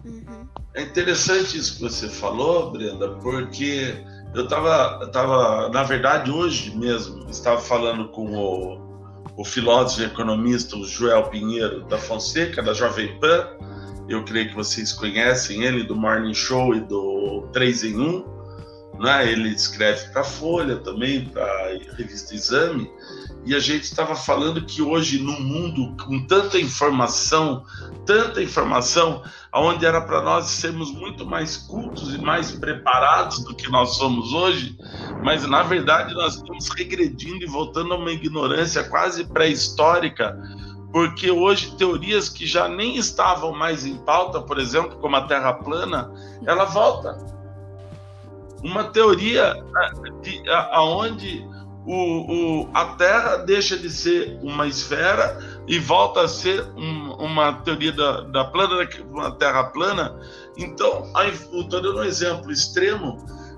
Uhum. É interessante isso que você falou, Brenda, porque eu estava, tava, na verdade, hoje mesmo, estava falando com o, o filósofo e economista o Joel Pinheiro da Fonseca, da Jovem Pan. Eu creio que vocês conhecem ele, do Morning Show e do 3 em 1. Né? Ele escreve para a Folha também, para a revista Exame. E a gente estava falando que hoje, no mundo com tanta informação, tanta informação, onde era para nós sermos muito mais cultos e mais preparados do que nós somos hoje, mas na verdade nós estamos regredindo e voltando a uma ignorância quase pré-histórica, porque hoje teorias que já nem estavam mais em pauta, por exemplo, como a Terra plana, ela volta. Uma teoria aonde o, o, a Terra deixa de ser uma esfera e volta a ser um- uma teoria da, da plana, uma Terra plana. Então, estou dando um exemplo extremo,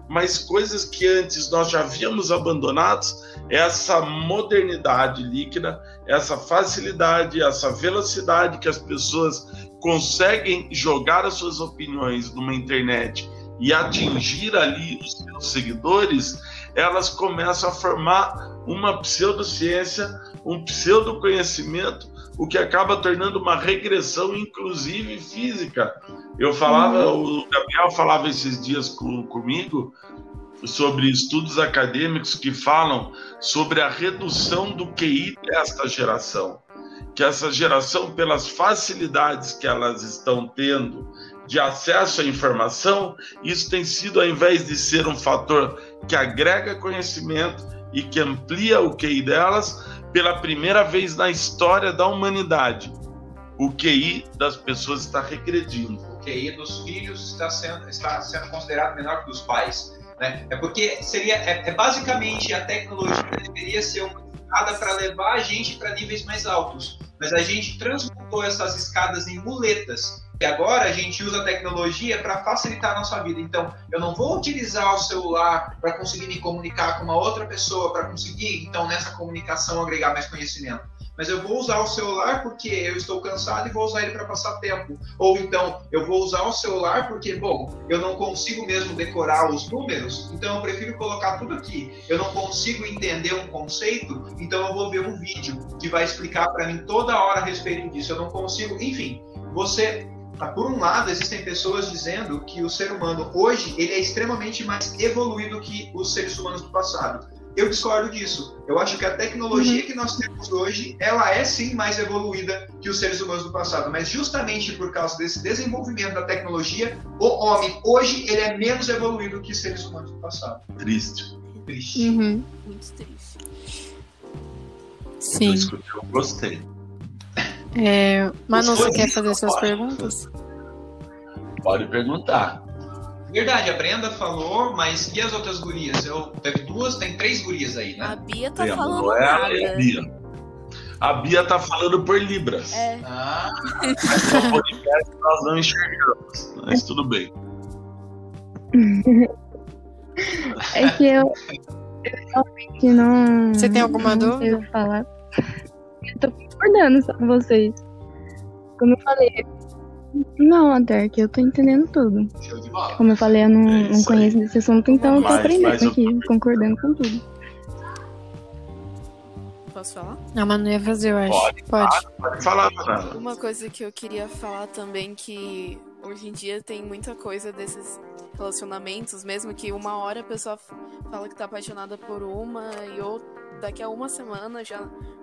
mas coisas que antes nós já havíamos abandonado, essa modernidade líquida, essa facilidade, essa velocidade que as pessoas conseguem jogar as suas opiniões numa internet e atingir ali os seus seguidores, elas começam a formar uma pseudociência, um pseudoconhecimento, o que acaba tornando uma regressão, inclusive física. Eu falava, o Gabriel falava esses dias com, comigo sobre estudos acadêmicos que falam sobre a redução do QI desta geração. Que essa geração, pelas facilidades que elas estão tendo de acesso à informação, isso tem sido, ao invés de ser um fator que agrega conhecimento e que amplia o QI delas, pela primeira vez na história da humanidade, o QI das pessoas está regredindo. O QI dos filhos está sendo, está sendo considerado menor que dos pais. Né? É porque seria, é, é basicamente a tecnologia deveria ser uma escada para levar a gente para níveis mais altos, mas a gente transmutou essas escadas em muletas. E agora a gente usa a tecnologia para facilitar a nossa vida. Então, eu não vou utilizar o celular para conseguir me comunicar com uma outra pessoa, para conseguir, então, nessa comunicação agregar mais conhecimento mas eu vou usar o celular porque eu estou cansado e vou usar ele para passar tempo. Ou então, eu vou usar o celular porque, bom, eu não consigo mesmo decorar os números, então eu prefiro colocar tudo aqui. Eu não consigo entender um conceito, então eu vou ver um vídeo que vai explicar para mim toda hora a respeito disso. Eu não consigo, enfim, você por um lado, existem pessoas dizendo que o ser humano hoje ele é extremamente mais evoluído que os seres humanos do passado. Eu discordo disso. Eu acho que a tecnologia que nós temos hoje, ela é sim mais evoluída que os seres humanos do passado, mas justamente por causa desse desenvolvimento da tecnologia, o homem hoje ele é menos evoluído que os seres humanos do passado. Triste. Triste. Uhum. Muito triste. Sim. Eu escutei, eu gostei. É, Manu, você quer fazer suas pode. perguntas? Pode perguntar. Verdade, a Brenda falou, mas e as outras gurias? Eu teve duas, tem três gurias aí, A né? Bia tá a falando Manuela e a nada. Bia. A Bia tá falando por Libras. É, Ah, No podcast nós não enxergamos, mas tudo bem. É que eu, eu realmente não. Você tem alguma dúvida? falar. Eu tô concordando só com vocês. Como eu falei. Não, que eu tô entendendo tudo. Como eu falei, eu não, É não aí. conheço desse assunto, então eu tô Mas- aprendendo mas eu- aqui, concordando com tudo. posso falar? A Manu ia fazer, eu acho. Pode. Pode. Pode falar, Fernanda. Uma coisa que eu queria falar também que hoje em dia tem muita coisa desses relacionamentos, mesmo que uma hora a pessoa fala que tá apaixonada por uma e ou daqui a uma semana já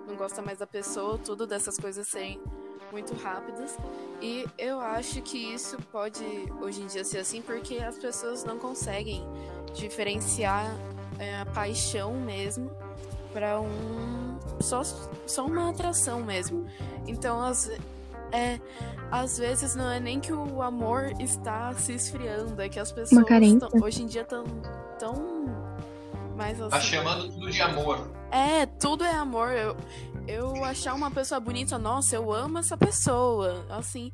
não gosta mais da pessoa, tudo dessas coisas serem muito rápidas. E eu acho que isso pode hoje em dia ser assim porque as pessoas não conseguem diferenciar é, a paixão mesmo para um só, só uma atração mesmo. Então, as, É, às vezes não é nem que o amor está se esfriando, é que as pessoas tão- hoje em dia estão tão mais Tá assim. chamando tudo de amor. É, tudo é amor. Eu, eu achar uma pessoa bonita, nossa, eu amo essa pessoa. Assim.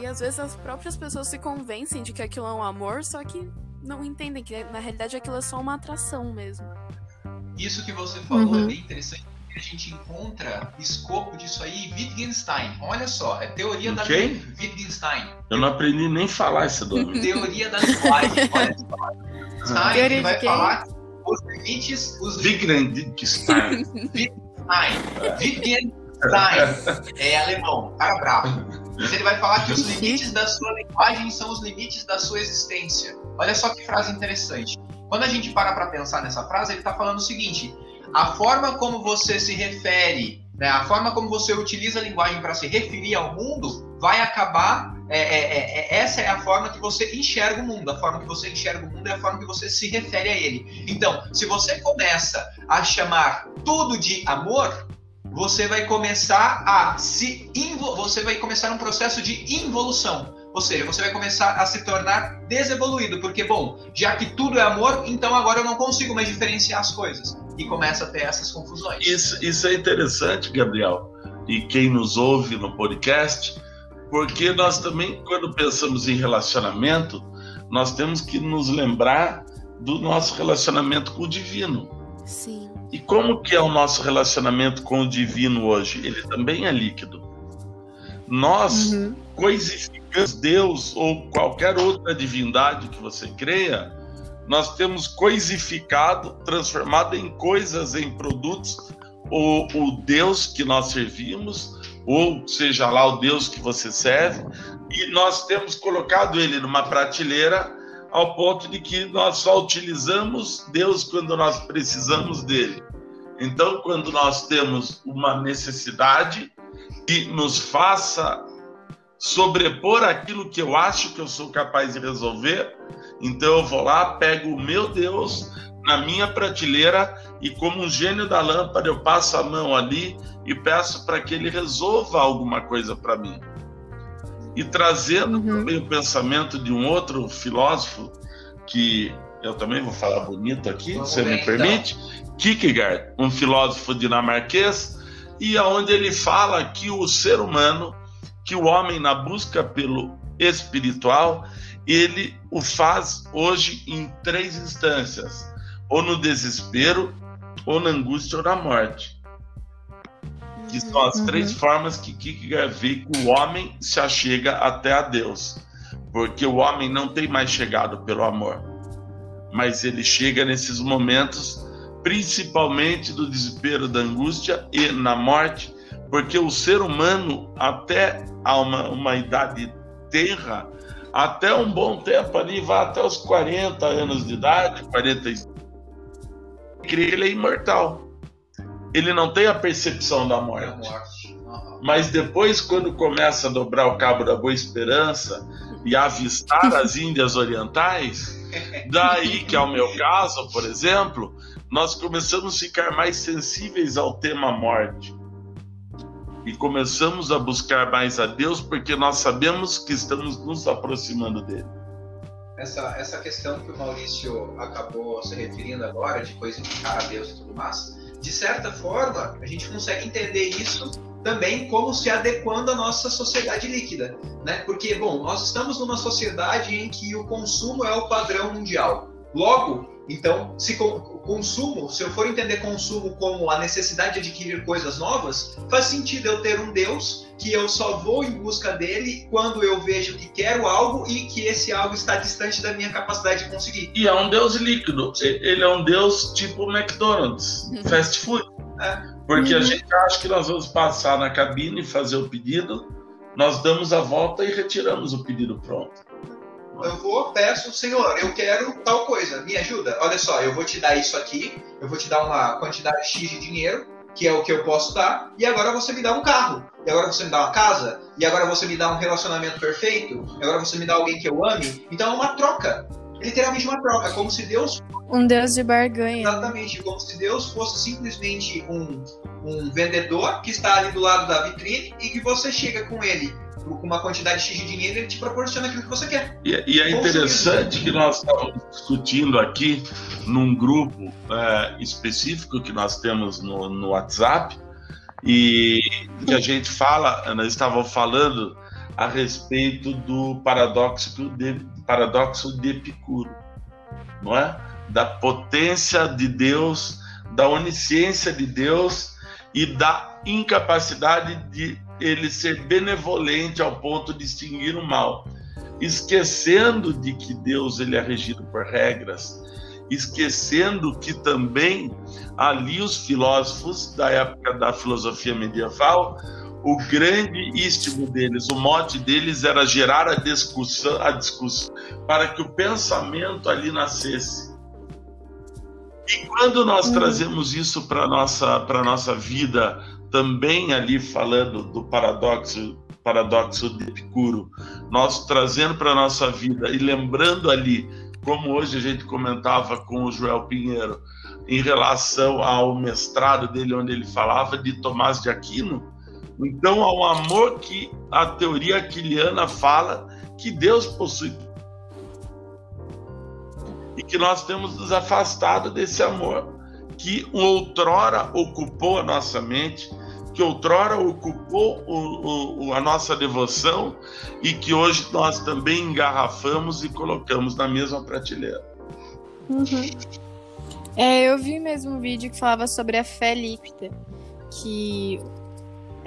E às vezes as próprias pessoas se convencem de que aquilo é um amor, só que não entendem que na realidade aquilo é só uma atração mesmo. Isso que você falou Uhum. é bem interessante. porque A gente encontra escopo disso aí em Wittgenstein. Olha só, é teoria da Quem? Wittgenstein. Eu não aprendi nem falar esse nome. Teoria da linguagem. Olha só. Vai quem? falar que os limites, os Wittgenstein. Wittgenstein. Wittgenstein é alemão, cara bravo. Mas ele vai falar que os limites da sua linguagem são os limites da sua existência. Olha só que frase interessante. Quando a gente para para pensar nessa frase, ele está falando o seguinte: a forma como você se refere, né, a forma como você utiliza a linguagem para se referir ao mundo, vai acabar. É, é, é, é, essa é a forma que você enxerga o mundo. A forma que você enxerga o mundo é a forma que você se refere a ele. Então, se você começa a chamar tudo de amor, você vai começar a se você vai começar um processo de involução. Ou seja, você vai começar a se tornar desevoluído, porque bom, já que tudo é amor, então agora eu não consigo mais diferenciar as coisas e começa a ter essas confusões. Isso, isso é interessante, Gabriel, e quem nos ouve no podcast, porque nós também, quando pensamos em relacionamento, nós temos que nos lembrar do nosso relacionamento com o divino. Sim. E como que é o nosso relacionamento com o divino hoje? Ele também é líquido. Nós Uhum. coisificamos Deus ou qualquer outra divindade que você creia, nós temos coisificado, transformado em coisas, em produtos, o, o Deus que nós servimos, ou seja lá o Deus que você serve, e nós temos colocado ele numa prateleira ao ponto de que nós só utilizamos Deus quando nós precisamos dele. Então, quando nós temos uma necessidade que nos faça sobrepor aquilo que eu acho que eu sou capaz de resolver, então eu vou lá, pego o meu Deus na minha prateleira e, como um gênio da lâmpada, eu passo a mão ali e peço para que ele resolva alguma coisa para mim. E trazendo Uhum. também o pensamento de um outro filósofo, que eu também vou falar bonito aqui, Vamos se me então. permite, Kierkegaard, um filósofo dinamarquês, e aonde ele fala que o ser humano, que o homem na busca pelo espiritual, ele o faz hoje em três instâncias: ou no desespero, ou na angústia, ou na morte. Que são as Uhum. três formas que Kierkegaard vê que o homem se achega até a Deus. Porque o homem não tem mais chegado pelo amor, mas ele chega nesses momentos, principalmente do desespero, da angústia e na morte, porque o ser humano, até a uma, uma idade tenra, até um bom tempo ali, vai até os 40 anos de idade, 45, que ele é imortal. Ele não tem a percepção da É morte. Mas depois, quando começa a dobrar o cabo da Boa Esperança e avistar as Índias Orientais, daí que é o meu caso, por exemplo, nós começamos a ficar mais sensíveis ao tema morte. E começamos a buscar mais a Deus porque nós sabemos que estamos nos aproximando dele. Essa, essa questão que o Maurício acabou se referindo agora, de coisificar a Deus e tudo mais, de certa forma, a gente consegue entender isso também como se adequando à nossa sociedade líquida, né? Porque, bom, nós estamos numa sociedade em que o consumo é o padrão mundial. Logo, então, se co- consumo, se eu for entender consumo como a necessidade de adquirir coisas novas, faz sentido eu ter um Deus que eu só vou em busca dele quando eu vejo que quero algo e que esse algo está distante da minha capacidade de conseguir. E é um Deus líquido. Ele é um Deus tipo McDonald's, fast food. É. Porque a Uhum. gente acha que nós vamos passar na cabine e fazer o pedido, nós damos a volta e retiramos o pedido pronto. Eu vou, peço, Senhor, eu quero tal coisa, me ajuda. Olha só, eu vou te dar isso aqui, eu vou te dar uma quantidade X de dinheiro, que é o que eu posso dar, e agora você me dá um carro, e agora você me dá uma casa, e agora você me dá um relacionamento perfeito, e agora você me dá alguém que eu ame. Então é uma troca. Literalmente uma troca, como se Deus. Um Deus de barganha. Exatamente, como se Deus fosse simplesmente um, um vendedor que está ali do lado da vitrine e que você chega com ele com uma quantidade X de dinheiro, ele te proporciona aquilo que você quer. E, e é interessante que nós estamos discutindo aqui num grupo é, específico que nós temos no, no WhatsApp e que a gente fala, nós estávamos falando a respeito do paradoxo de, paradoxo de Epicuro, não é? Da potência de Deus, da onisciência de Deus e da incapacidade de ele ser benevolente ao ponto de extinguir o mal, esquecendo de que Deus ele é regido por regras, esquecendo que também ali os filósofos da época da filosofia medieval, o grande istmo deles, o mote deles era gerar a discussão, a discussão para que o pensamento ali nascesse. E quando nós trazemos isso para nossa para nossa vida também ali falando do paradoxo paradoxo de Epicuro, nós trazendo para a nossa vida e lembrando ali, como hoje a gente comentava com o Joel Pinheiro, em relação ao mestrado dele, onde ele falava de Tomás de Aquino, então ao amor que a teoria aquiliana fala que Deus possui. E que nós temos nos afastado desse amor que outrora ocupou a nossa mente, que outrora ocupou o, o, a nossa devoção e que hoje nós também engarrafamos e colocamos na mesma prateleira. Uhum. É, eu vi mesmo um vídeo que falava sobre a fé líquida, que,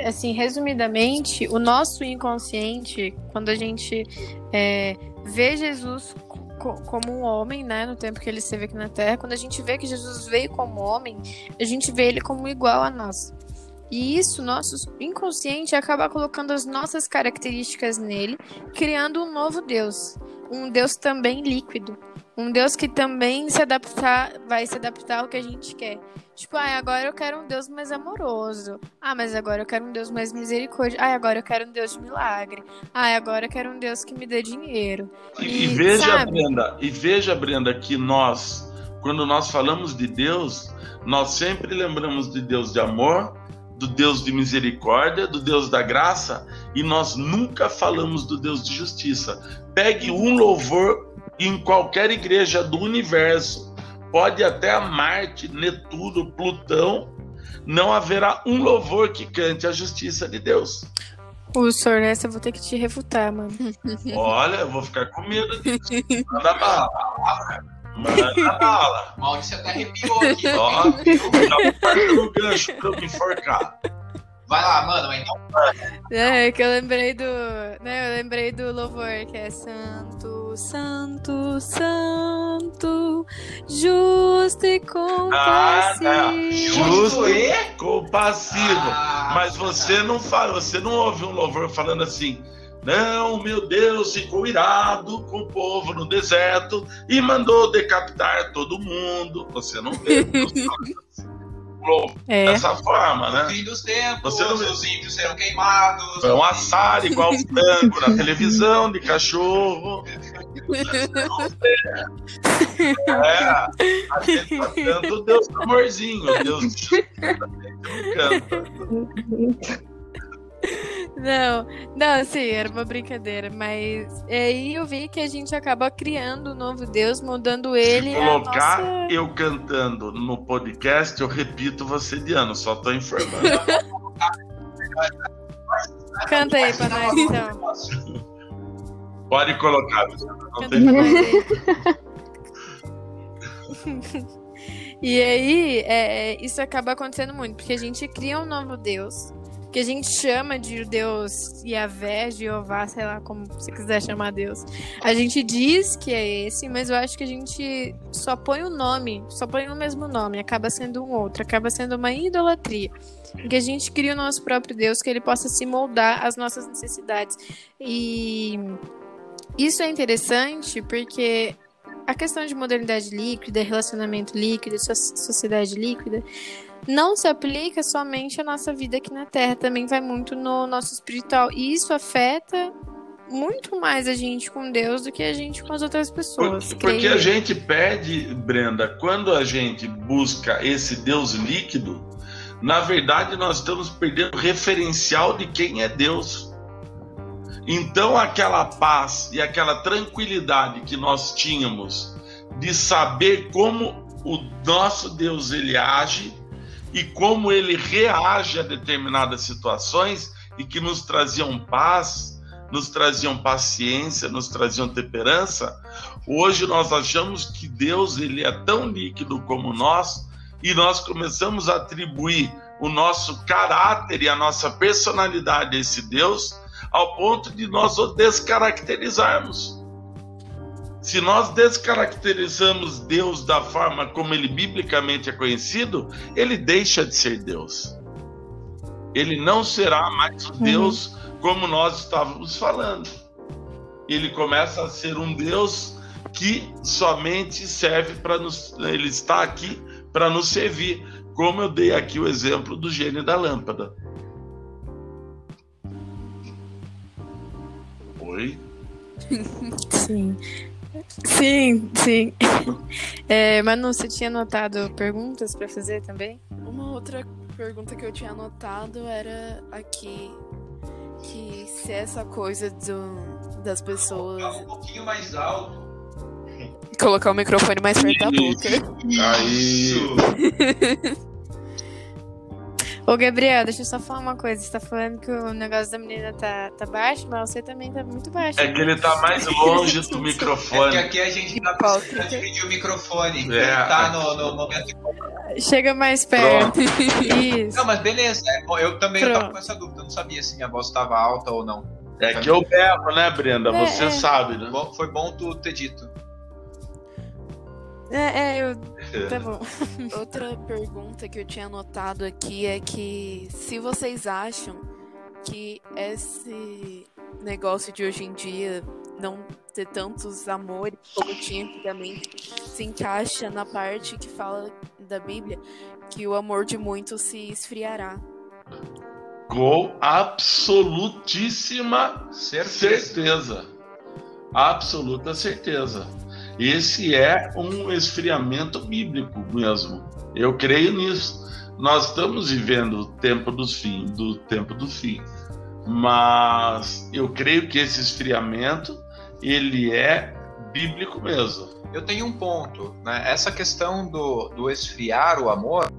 assim, resumidamente, o nosso inconsciente, quando a gente é, vê Jesus como um homem, né, no tempo que ele esteve aqui na Terra, quando a gente vê que Jesus veio como homem, a gente vê ele como igual a nós. E isso, nosso inconsciente acaba colocando as nossas características nele, criando um novo Deus. Um Deus também líquido. Um Deus que também se adaptar, vai se adaptar ao que a gente quer. Tipo, ah, agora eu quero um Deus mais amoroso. Ah, mas agora eu quero um Deus mais misericórdia. Ah, agora eu quero um Deus de milagre. Ah, agora eu quero um Deus que me dê dinheiro. E, e veja, sabe? Brenda, e veja, Brenda, que nós, quando nós falamos de Deus, nós sempre lembramos de Deus de amor, do Deus de misericórdia, do Deus da graça, e nós nunca falamos do Deus de justiça. Pegue um louvor em qualquer igreja do universo, pode até a Marte, Netuno, Plutão, não haverá um louvor que cante a justiça de Deus. O senhor, essa eu vou ter que te refutar, mano. Olha, eu vou ficar com medo disso. Manda bala. Manda bala. Maurício até arrepiou aqui. Ó, já parta no gancho pra eu me enforcar. Vai lá, mano, então. É, que eu lembrei do. Né, eu lembrei do louvor que é Santo, Santo, Santo, justo e compassivo. Ah, não. Justo e compassivo. Ah, Mas você não fala, você não ouve um louvor falando assim. Não, meu Deus ficou irado com o povo no deserto e mandou decapitar todo mundo. Você não vê. é. dessa forma, né? No fim dos tempos, Você não... os ímpios serão queimados. Vão assar igual frango na televisão de cachorro. é, a gente tá cantando Deus amorzinho, Deus canta. Não, não, sim, era uma brincadeira, mas aí eu vi que a gente acaba criando um novo Deus, mudando ele. Se colocar nossa... eu cantando no podcast, eu repito você de ano, só tô informando. Canta aí pra nós, então. Pode colocar, não tem E aí, é, isso acaba acontecendo muito, porque a gente cria um novo Deus que a gente chama de Deus Yahvé, Jeová, sei lá como você quiser chamar Deus. A gente diz que é esse, mas eu acho que a gente só põe o nome, só põe o mesmo nome, acaba sendo um outro, acaba sendo uma idolatria. Que a gente cria o nosso próprio Deus, que ele possa se moldar às nossas necessidades. E isso é interessante porque a questão de modernidade líquida, relacionamento líquido, sociedade líquida, não se aplica somente à nossa vida aqui na Terra, também vai muito no nosso espiritual. E isso afeta muito mais a gente com Deus do que a gente com as outras pessoas. Porque, porque a gente perde, Brenda, quando a gente busca esse Deus líquido, na verdade nós estamos perdendo o referencial de quem é Deus. Então aquela paz e aquela tranquilidade que nós tínhamos de saber como o nosso Deus ele age e como ele reage a determinadas situações e que nos traziam paz, nos traziam paciência, nos traziam temperança. Hoje nós achamos que Deus ele é tão líquido como nós e nós começamos a atribuir o nosso caráter e a nossa personalidade a esse Deus ao ponto de nós o descaracterizarmos. Se nós descaracterizamos Deus da forma como ele biblicamente é conhecido, ele deixa de ser Deus. Ele não será mais o Deus uhum. como nós estávamos falando. Ele começa a ser um Deus que somente serve para nos. Ele está aqui para nos servir, como eu dei aqui o exemplo do gênio da lâmpada. Oi? Sim. Sim, sim. É, Manu, você tinha anotado perguntas para fazer também? Uma outra pergunta que eu tinha anotado era aqui que se essa coisa do, das pessoas. Colocar um pouquinho mais alto. Colocar o microfone mais perto da boca. Aí. Ô, Gabriel, deixa eu só falar uma coisa. Você tá falando que o negócio da menina tá, tá baixo, mas você também tá muito baixo. É que ele tá mais longe do microfone. É que aqui a gente tá precisando dividir o microfone. É, tá no, no momento. Chega mais perto. Isso. Não, mas beleza. É, eu também Pronto. tava com essa dúvida. Eu não sabia se minha voz tava alta ou não. É que eu berro, né, Brenda? É, Você é. sabe, né? Foi bom tu ter dito. É, é, eu. Tá bom. Outra pergunta que eu tinha anotado aqui é que se vocês acham que esse negócio de hoje em dia não ter tantos amores como tinha antigamente se encaixa na parte que fala da Bíblia que o amor de muitos se esfriará. Com absolutíssima certeza. certeza. Absoluta certeza. Esse é um esfriamento bíblico mesmo. Eu creio nisso. Nós estamos vivendo o tempo dos fim, do tempo do fim. Mas eu creio que esse esfriamento ele é bíblico mesmo. Eu tenho um ponto, né? Essa questão do, do esfriar o amor.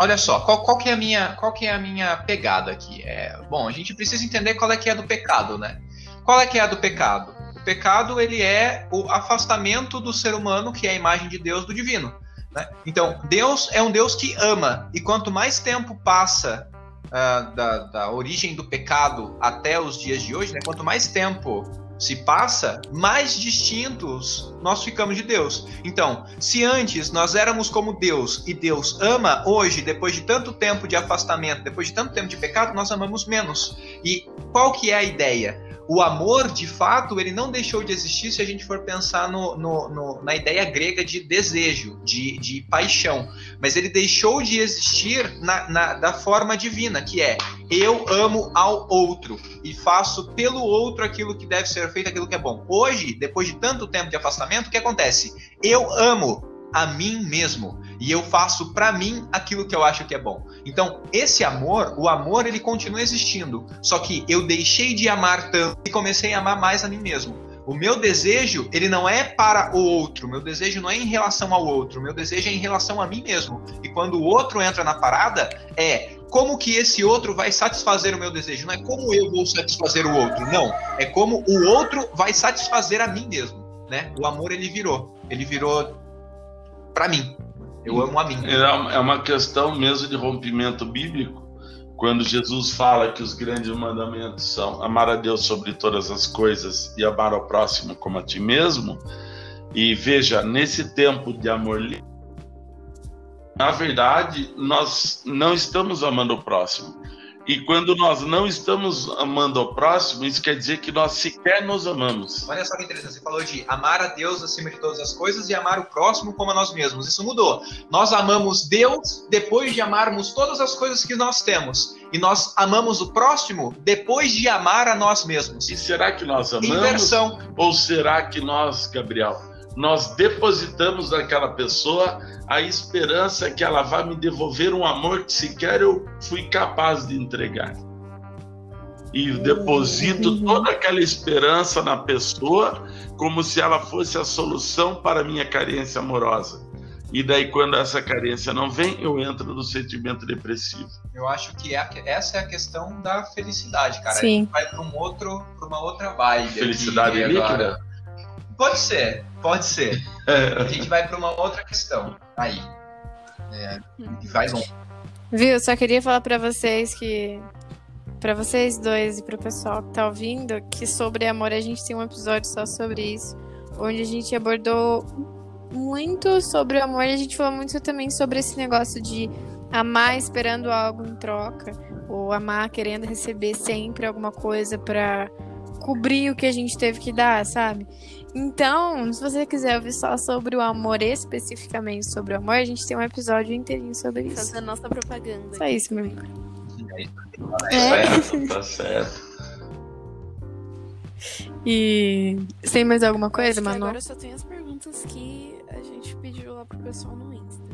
Olha só, qual, qual, que é a minha, qual que é a minha pegada aqui? É, bom, a gente precisa entender qual é que é do pecado, né? Qual é que é a do pecado? Pecado ele é o afastamento do ser humano, que é a imagem de Deus, do divino. Né? Então, Deus é um Deus que ama, e quanto mais tempo passa uh, da, da, origem do pecado até os dias de hoje, né? quanto mais tempo se passa, mais distintos nós ficamos de Deus. Então, se antes nós éramos como Deus e Deus ama, hoje, depois de tanto tempo de afastamento, depois de tanto tempo de pecado, nós amamos menos. E qual que é a ideia? O amor, de fato, ele não deixou de existir se a gente for pensar no, no, no, na ideia grega de desejo, de, de paixão. Mas ele deixou de existir na, na, da forma divina, que é eu amo ao outro e faço pelo outro aquilo que deve ser feito, aquilo que é bom. Hoje, depois de tanto tempo de afastamento, o que acontece? Eu amo a mim mesmo e eu faço para mim aquilo que eu acho que é bom. Então, esse amor, o amor ele continua existindo, só que eu deixei de amar tanto e comecei a amar mais a mim mesmo. O meu desejo, ele não é para o outro, meu desejo não é em relação ao outro, meu desejo é em relação a mim mesmo. E quando o outro entra na parada, é como que esse outro vai satisfazer o meu desejo, não é como eu vou satisfazer o outro, não, é como o outro vai satisfazer a mim mesmo, né? O amor ele virou, ele virou para mim. Eu amo a mim. É, é uma questão mesmo de rompimento bíblico. Quando Jesus fala que os grandes mandamentos são amar a Deus sobre todas as coisas e amar ao próximo como a ti mesmo, e veja, nesse tempo de amor livre, na verdade, nós não estamos amando o próximo. E quando nós não estamos amando ao próximo, isso quer dizer que nós sequer nos amamos. Olha só que interessante, você falou de amar a Deus acima de todas as coisas e amar o próximo como a nós mesmos. Isso mudou. Nós amamos Deus depois de amarmos todas as coisas que nós temos. E nós amamos o próximo depois de amar a nós mesmos. E será que nós amamos? Inversão. Ou será que nós, Gabriel, nós depositamos naquela pessoa a esperança que ela vai me devolver um amor que sequer eu fui capaz de entregar. E deposito Uhum. toda aquela esperança na pessoa como se ela fosse a solução para a minha carência amorosa. E daí, quando essa carência não vem, eu entro no sentimento depressivo. Eu acho que é a- essa é a questão da felicidade, cara. Sim. A gente vai para um outro, para uma outra vibe. aqui Felicidade agora. líquida? Pode ser, pode ser. A gente vai para uma outra questão. Aí. É, e vai longe. Viu? Só queria falar pra vocês que. Pra vocês dois e pro pessoal que tá ouvindo, que sobre amor a gente tem um episódio só sobre isso, onde a gente abordou muito sobre o amor e a gente falou muito também sobre esse negócio de amar esperando algo em troca, ou amar querendo receber sempre alguma coisa pra cobrir o que a gente teve que dar, sabe? Então, se você quiser ouvir só sobre o amor, especificamente sobre o amor, a gente tem um episódio inteirinho sobre isso. Fazer a nossa propaganda. Só isso, meu amigo. É isso aí. certo, tá certo. E você tem mais alguma coisa, Manu? Agora só tem as perguntas que a gente pediu lá pro pessoal no Insta.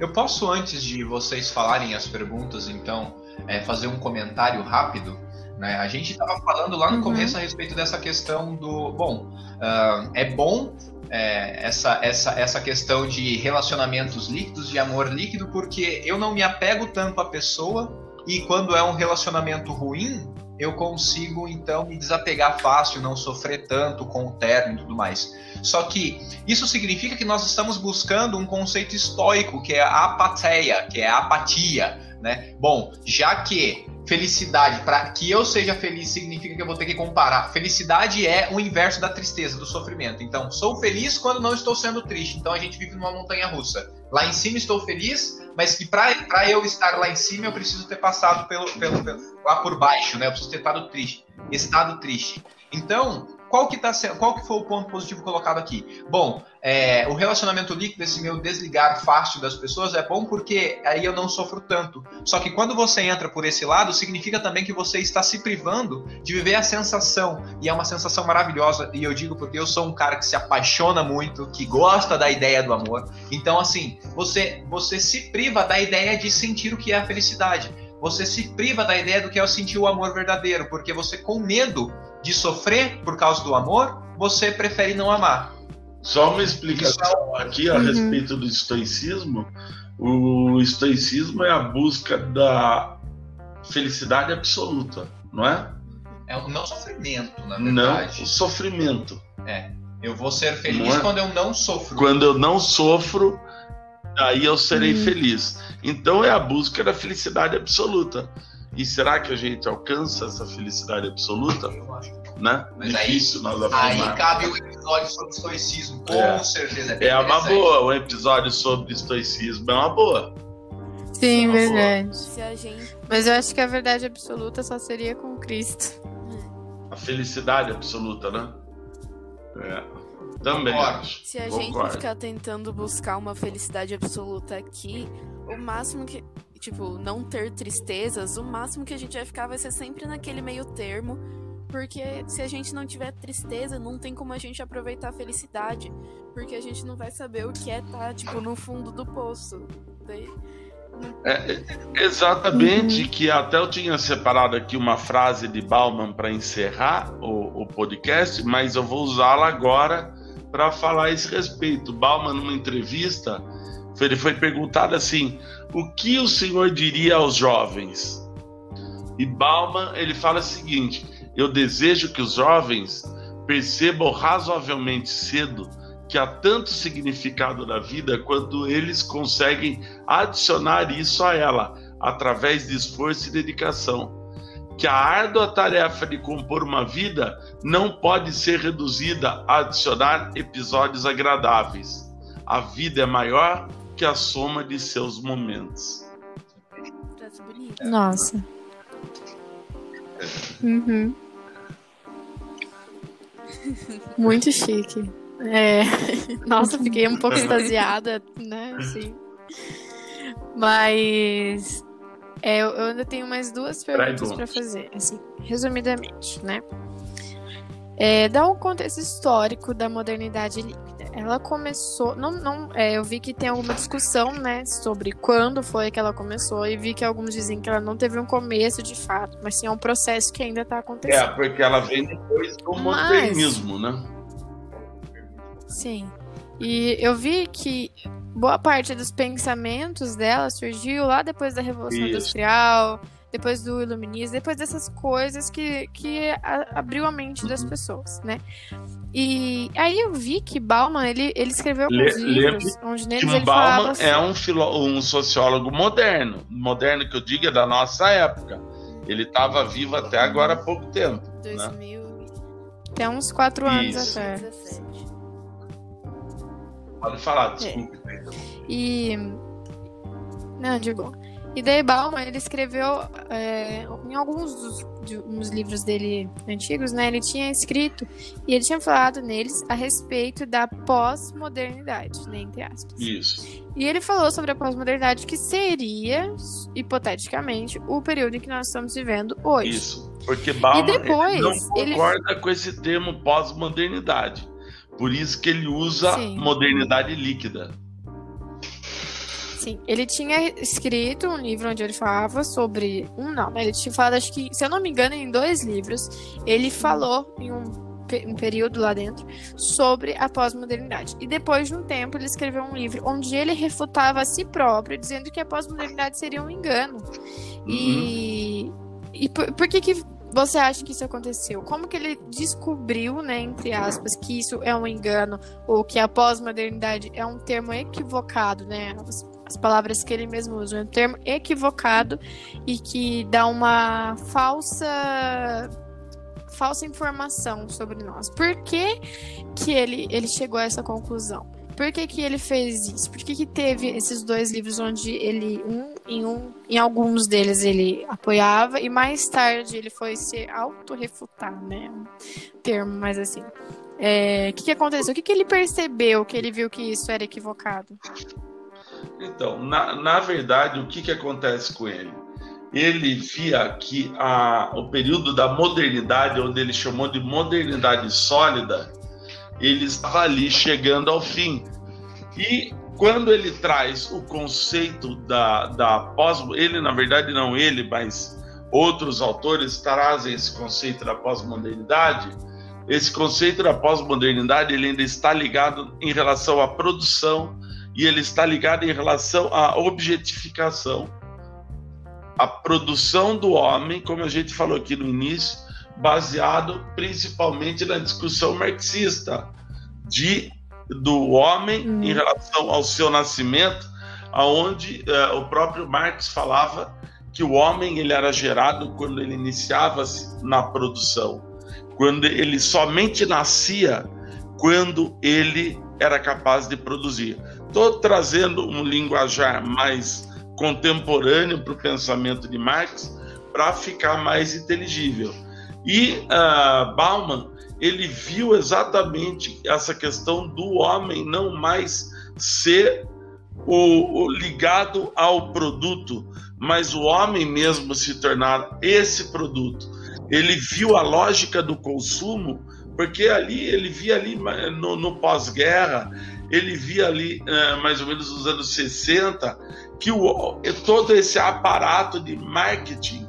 Eu posso, antes de vocês falarem as perguntas, então, é, fazer um comentário rápido? Né? A gente estava falando lá no Uhum. começo a respeito dessa questão do. Bom, ah, é bom é, essa, essa, essa questão de relacionamentos líquidos, de amor líquido, porque eu não me apego tanto à pessoa e quando é um relacionamento ruim, eu consigo então me desapegar fácil, não sofrer tanto com o término e tudo mais. Só que isso significa que nós estamos buscando um conceito estoico, que é a apatia, que é a apatia, né? Bom, já que felicidade, para que eu seja feliz significa que eu vou ter que comparar. Felicidade é o inverso da tristeza, do sofrimento. Então, sou feliz quando não estou sendo triste. Então a gente vive numa montanha russa. Lá em cima estou feliz, mas que para eu estar lá em cima eu preciso ter passado pelo, pelo, pelo lá por baixo, né? Eu preciso ter estado triste, estado triste. Então, qual que, tá, qual que foi o ponto positivo colocado aqui? Bom, é, o relacionamento líquido, esse meu desligar fácil das pessoas é bom porque aí eu não sofro tanto. Só que quando você entra por esse lado, significa também que você está se privando de viver a sensação. E é uma sensação maravilhosa. E eu digo porque eu sou um cara que se apaixona muito, que gosta da ideia do amor. Então, assim, você, você se priva da ideia de sentir o que é a felicidade. Você se priva da ideia do que é sentir o amor verdadeiro, porque você, com medo de sofrer por causa do amor, você prefere não amar. Só uma explicação aqui a Uhum. respeito do estoicismo. O estoicismo é a busca da felicidade absoluta, não é? É um não sofrimento, na Não verdade. o sofrimento. Eu vou ser feliz Não é? quando eu não sofro. Quando eu não sofro, aí eu serei Uhum. feliz. Então é a busca da felicidade absoluta. E será que a gente alcança essa felicidade absoluta? Eu acho. Né? Mas aí- Difícil nós Aí afirmarmos. cabe o episódio sobre estoicismo, com É. certeza. bem É uma boa, o episódio sobre estoicismo é uma boa. Sim, Por favor. verdade. Se a gente. Mas eu acho que a verdade absoluta só seria com Cristo. A felicidade absoluta, né? É. Também Concordo. acho. Se a gente Concordo. ficar tentando buscar uma felicidade absoluta aqui, o máximo que. Tipo, não ter tristezas, o máximo que a gente vai ficar vai ser sempre naquele meio termo. Porque se a gente não tiver tristeza, não tem como a gente aproveitar a felicidade. Porque a gente não vai saber o que é estar, tipo, no fundo do poço. Daí. Exatamente, que até eu tinha separado aqui uma frase de Bauman para encerrar o, o podcast, mas eu vou usá-la agora para falar a esse respeito. Bauman, numa entrevista, ele foi perguntado assim: o que o senhor diria aos jovens? E Bauman ele fala o seguinte: eu desejo que os jovens percebam razoavelmente cedo que há tanto significado na vida quanto eles conseguem adicionar isso a ela, através de esforço e dedicação. Que a árdua tarefa de compor uma vida não pode ser reduzida a adicionar episódios agradáveis. A vida é maior que a soma de seus momentos. Nossa. Uhum. Muito chique. É. Nossa, fiquei um pouco extasiada, né? Assim. Mas é, eu ainda tenho mais duas perguntas para fazer, assim, resumidamente, né? É, dá um contexto histórico da modernidade líquida. Ela começou, não, não, é, eu vi que tem alguma discussão, né, sobre quando foi que ela começou e vi que alguns dizem que ela não teve um começo de fato, mas sim é um processo que ainda está acontecendo. É, porque ela vem depois do mas... modernismo, né? Sim. E eu vi que boa parte dos pensamentos dela surgiu lá depois da Revolução Isso. Industrial, depois do Iluminismo, depois dessas coisas que, que abriu a mente das uhum. pessoas, né? E aí eu vi que Bauman, ele, ele escreveu alguns Le, livros, onde neles ele Bauman assim, é um, filo, um sociólogo moderno, moderno que eu digo é da nossa época. Ele estava vivo até agora há pouco tempo. 2000. Né? Até uns quatro anos Isso. até. Pode falar, é. desculpe. É. E. Não, digo. E daí Bauman, ele escreveu é, em alguns dos de, uns livros dele antigos, né? Ele tinha escrito e ele tinha falado neles a respeito da pós-modernidade, né, entre aspas. Isso. E ele falou sobre a pós-modernidade que seria, hipoteticamente, o período em que nós estamos vivendo hoje. Isso. Porque Bauman depois, não concorda ele... com esse termo pós-modernidade. Por isso que ele usa Sim. modernidade líquida. Sim, ele tinha escrito um livro onde ele falava sobre. Um não, né? Ele tinha falado, acho que, se eu não me engano, em dois livros, ele falou em um um período lá dentro sobre a pós-modernidade. E depois de um tempo ele escreveu um livro onde ele refutava a si próprio, dizendo que a pós-modernidade seria um engano. Uhum. E, e por, por, que, que você acha que isso aconteceu? Como que ele descobriu, né, entre aspas, que isso é um engano ou que a pós-modernidade é um termo equivocado, né? As, as, palavras que ele mesmo usa, é um termo equivocado e que dá uma falsa falsa informação sobre nós. Por que, que ele, ele chegou a essa conclusão? Por que, que ele fez isso? Por que, que teve esses dois livros onde ele, um, em, um, em alguns deles ele apoiava e mais tarde ele foi se auto-refutar, né? Um termo mais assim. É, o que, que aconteceu? O que, que ele percebeu que ele viu que isso era equivocado? Então, na, na verdade, o que, que acontece com ele? Ele via que a, o período da modernidade, onde ele chamou de modernidade sólida, ele estava ali chegando ao fim. E quando ele traz o conceito da, da pós, ele na verdade não ele, mas outros autores trazem esse conceito da pós-modernidade. Esse conceito da pós-modernidade ele ainda está ligado em relação à produção e ele está ligado em relação à objetificação. A produção do homem, como a gente falou aqui no início, baseado principalmente na discussão marxista de do homem uhum. em relação ao seu nascimento, aonde uh, o próprio Marx falava que o homem ele era gerado quando ele iniciava na produção, quando ele somente nascia quando ele era capaz de produzir. Estou trazendo um linguajar mais contemporâneo para o pensamento de Marx para ficar mais inteligível. E uh, Bauman ele viu exatamente essa questão do homem não mais ser o, o, ligado ao produto, mas o homem mesmo se tornar esse produto. Ele viu a lógica do consumo, porque ali ele via ali no, no pós-guerra, ele via ali uh, mais ou menos nos anos 60 que o, todo esse aparato de marketing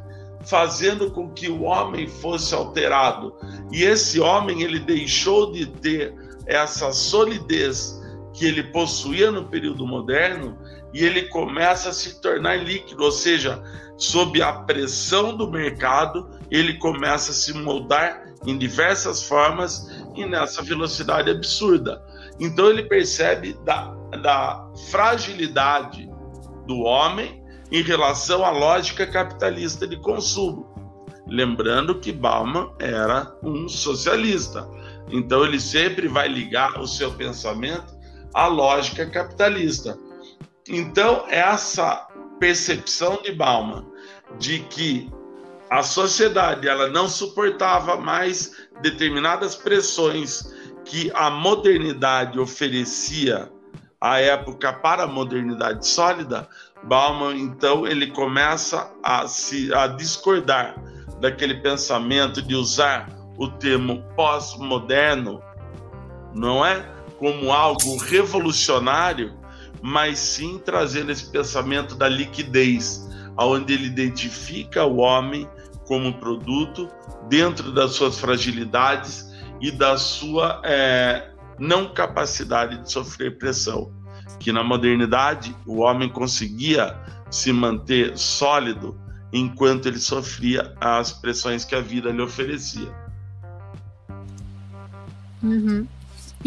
fazendo com que o homem fosse alterado. E esse homem ele deixou de ter essa solidez que ele possuía no período moderno e ele começa a se tornar líquido, ou seja, sob a pressão do mercado, ele começa a se moldar em diversas formas e nessa velocidade absurda. Então ele percebe da, da fragilidade do homem em relação à lógica capitalista de consumo. Lembrando que Bauman era um socialista, então ele sempre vai ligar o seu pensamento à lógica capitalista. Então, essa percepção de Bauman de que a sociedade ela não suportava mais determinadas pressões que a modernidade oferecia à época para a modernidade sólida, Bauman então ele começa a se a discordar daquele pensamento de usar o termo pós-moderno, não é? Como algo revolucionário, mas sim trazendo esse pensamento da liquidez, onde ele identifica o homem como produto dentro das suas fragilidades e da sua é, não capacidade de sofrer pressão. Que na modernidade o homem conseguia se manter sólido enquanto ele sofria as pressões que a vida lhe oferecia. Uhum.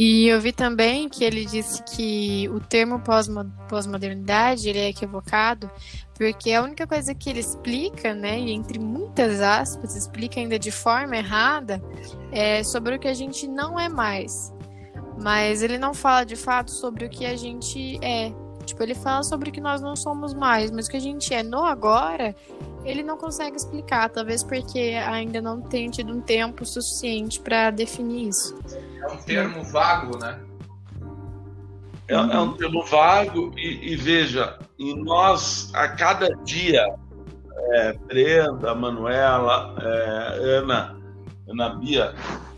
E eu vi também que ele disse que o termo pós-modernidade ele é equivocado porque a única coisa que ele explica, né, e entre muitas aspas, explica ainda de forma errada, é sobre o que a gente não é mais. Mas ele não fala de fato sobre o que a gente é. Tipo, ele fala sobre o que nós não somos mais, mas o que a gente é no agora, ele não consegue explicar, talvez porque ainda não tenha tido um tempo suficiente para definir isso. É um termo vago, né? É, é um termo vago e, e, veja, e nós a cada dia, é, Brenda, Manuela, é, Ana, Ana Bia,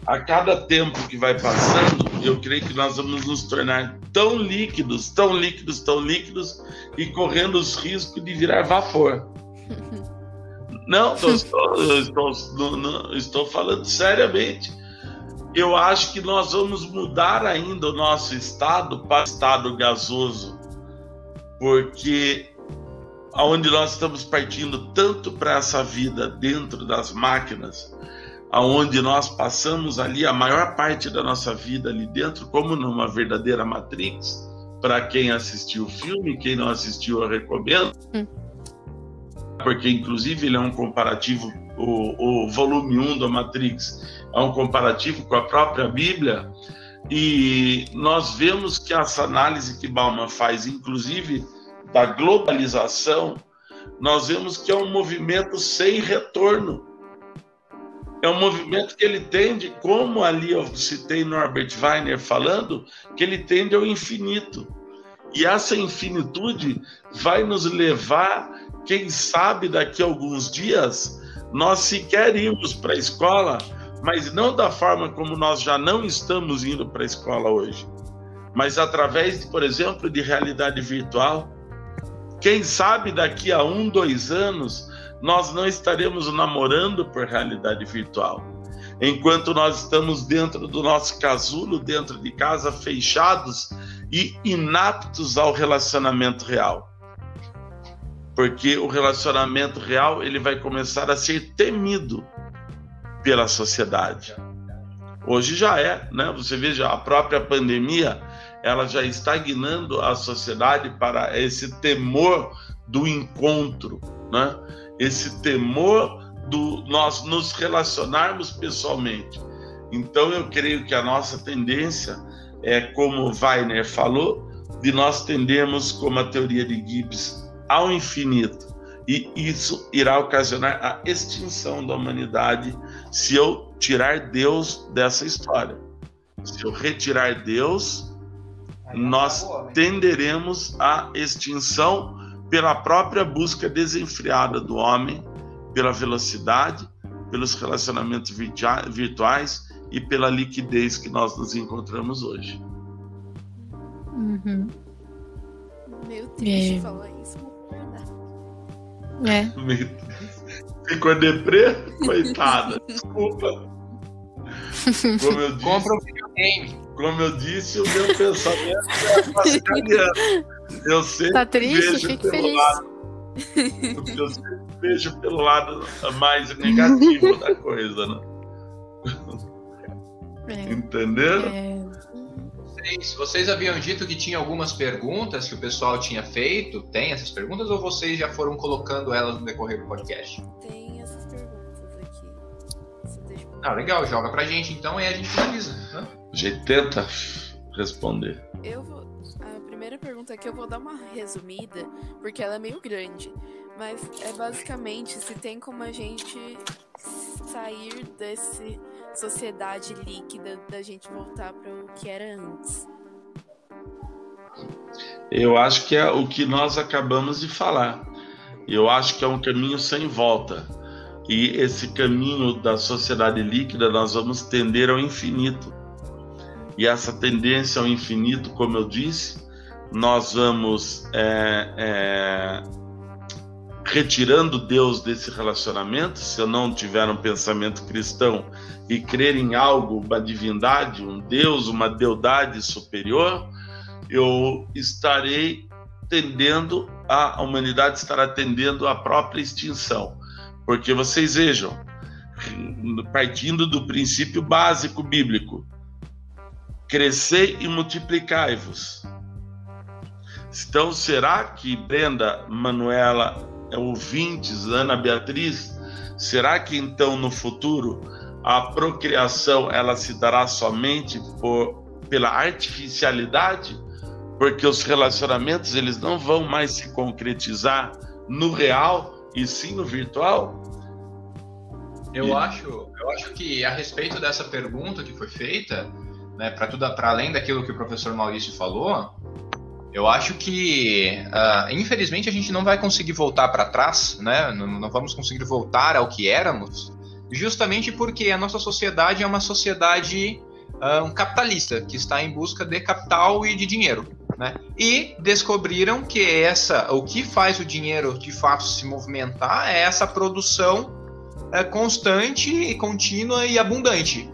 a cada tempo que vai passando, eu creio que nós vamos nos tornar tão líquidos, tão líquidos, tão líquidos e correndo os riscos de virar vapor. Não, estou, estou, estou, estou falando seriamente eu acho que nós vamos mudar ainda o nosso estado para estado gasoso, porque aonde nós estamos partindo tanto para essa vida dentro das máquinas, aonde nós passamos ali a maior parte da nossa vida ali dentro, como numa verdadeira Matrix. Para quem assistiu o filme, quem não assistiu, eu recomendo. Hum. Porque, inclusive, ele é um comparativo, o, o volume 1 da Matrix a um comparativo com a própria Bíblia, e nós vemos que essa análise que Bauman faz, inclusive da globalização, nós vemos que é um movimento sem retorno. É um movimento que ele tende, como ali eu citei Norbert Weiner falando, que ele tende ao infinito. E essa infinitude vai nos levar, quem sabe daqui a alguns dias, nós sequer irmos para a escola, mas não da forma como nós já não estamos indo para a escola hoje, mas através, por exemplo, de realidade virtual. Quem sabe daqui a um, dois anos, nós não estaremos namorando por realidade virtual. Enquanto nós estamos dentro do nosso casulo, dentro de casa, fechados e inaptos ao relacionamento real. Porque o relacionamento real ele vai começar a ser temido pela sociedade. Hoje já é, né? Você veja a própria pandemia, ela já está guiando a sociedade para esse temor do encontro, né? Esse temor do nós nos relacionarmos pessoalmente. Então eu creio que a nossa tendência é como Weiner falou, de nós tendermos como a teoria de Gibbs ao infinito e isso irá ocasionar a extinção da humanidade se eu tirar Deus dessa história. Se eu retirar Deus, nós tenderemos à extinção pela própria busca desenfreada do homem, pela velocidade, pelos relacionamentos virtuais e pela liquidez que nós nos encontramos hoje. Uhum. Meu Deus, é. falar isso. É. Ficou deprê? Coitada, desculpa. Como eu disse, Compra um videogame. Como eu disse, o meu pensamento é pascaliano. Eu sempre tá triste? vejo Fique pelo feliz. lado. Eu sempre vejo pelo lado mais negativo da coisa, né? É. Entenderam? É. Vocês, vocês haviam dito que tinha algumas perguntas que o pessoal tinha feito. Tem essas perguntas ou vocês já foram colocando elas no decorrer do podcast? Tem essas perguntas aqui. Ah, legal. Joga pra gente então e a gente finaliza. né? A gente tenta responder. Eu vou. A primeira pergunta aqui eu vou dar uma resumida, porque ela é meio grande. Mas é basicamente se tem como a gente sair desse sociedade líquida da gente voltar para o que era antes. Eu acho que é o que nós acabamos de falar. Eu acho que é um caminho sem volta. E esse caminho da sociedade líquida nós vamos tender ao infinito. E essa tendência ao infinito, como eu disse, nós vamos é, é, retirando Deus desse relacionamento. Se eu não tiver um pensamento cristão e crer em algo, uma divindade, um Deus, uma deidade superior, eu estarei tendendo, a, a humanidade estará tendendo à própria extinção. Porque vocês vejam, partindo do princípio básico bíblico, crescei e multiplicai-vos. Então, será que Brenda, Manuela, ouvintes, Ana Beatriz, será que então no futuro a procriação ela se dará somente por, pela artificialidade? porque os relacionamentos eles não vão mais se concretizar no real e sim no virtual? Eu e... acho, eu acho que a respeito dessa pergunta que foi feita, né, para tudo, para além daquilo que o professor Maurício falou, eu acho que, uh, infelizmente, a gente não vai conseguir voltar para trás, né? Não, não, vamos conseguir voltar ao que éramos, justamente porque a nossa sociedade é uma sociedade uh, capitalista que está em busca de capital e de dinheiro. Né? E descobriram que essa, o que faz o dinheiro de fato se movimentar é essa produção é, constante contínua e abundante.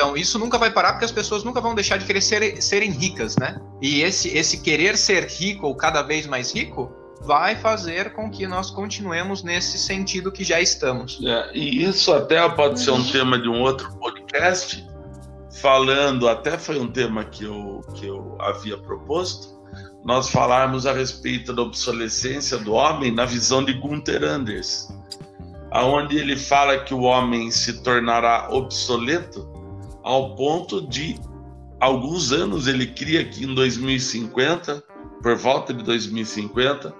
Então isso nunca vai parar porque as pessoas nunca vão deixar de querer ser, serem ricas, né? E esse, esse querer ser rico ou cada vez mais rico vai fazer com que nós continuemos nesse sentido que já estamos. É, e isso até pode ser um tema de um outro podcast, falando, até foi um tema que eu, que eu havia proposto, nós falarmos a respeito da obsolescência do homem na visão de Gunther Anders, aonde ele fala que o homem se tornará obsoleto ao ponto de alguns anos ele cria que em 2050, por volta de 2050,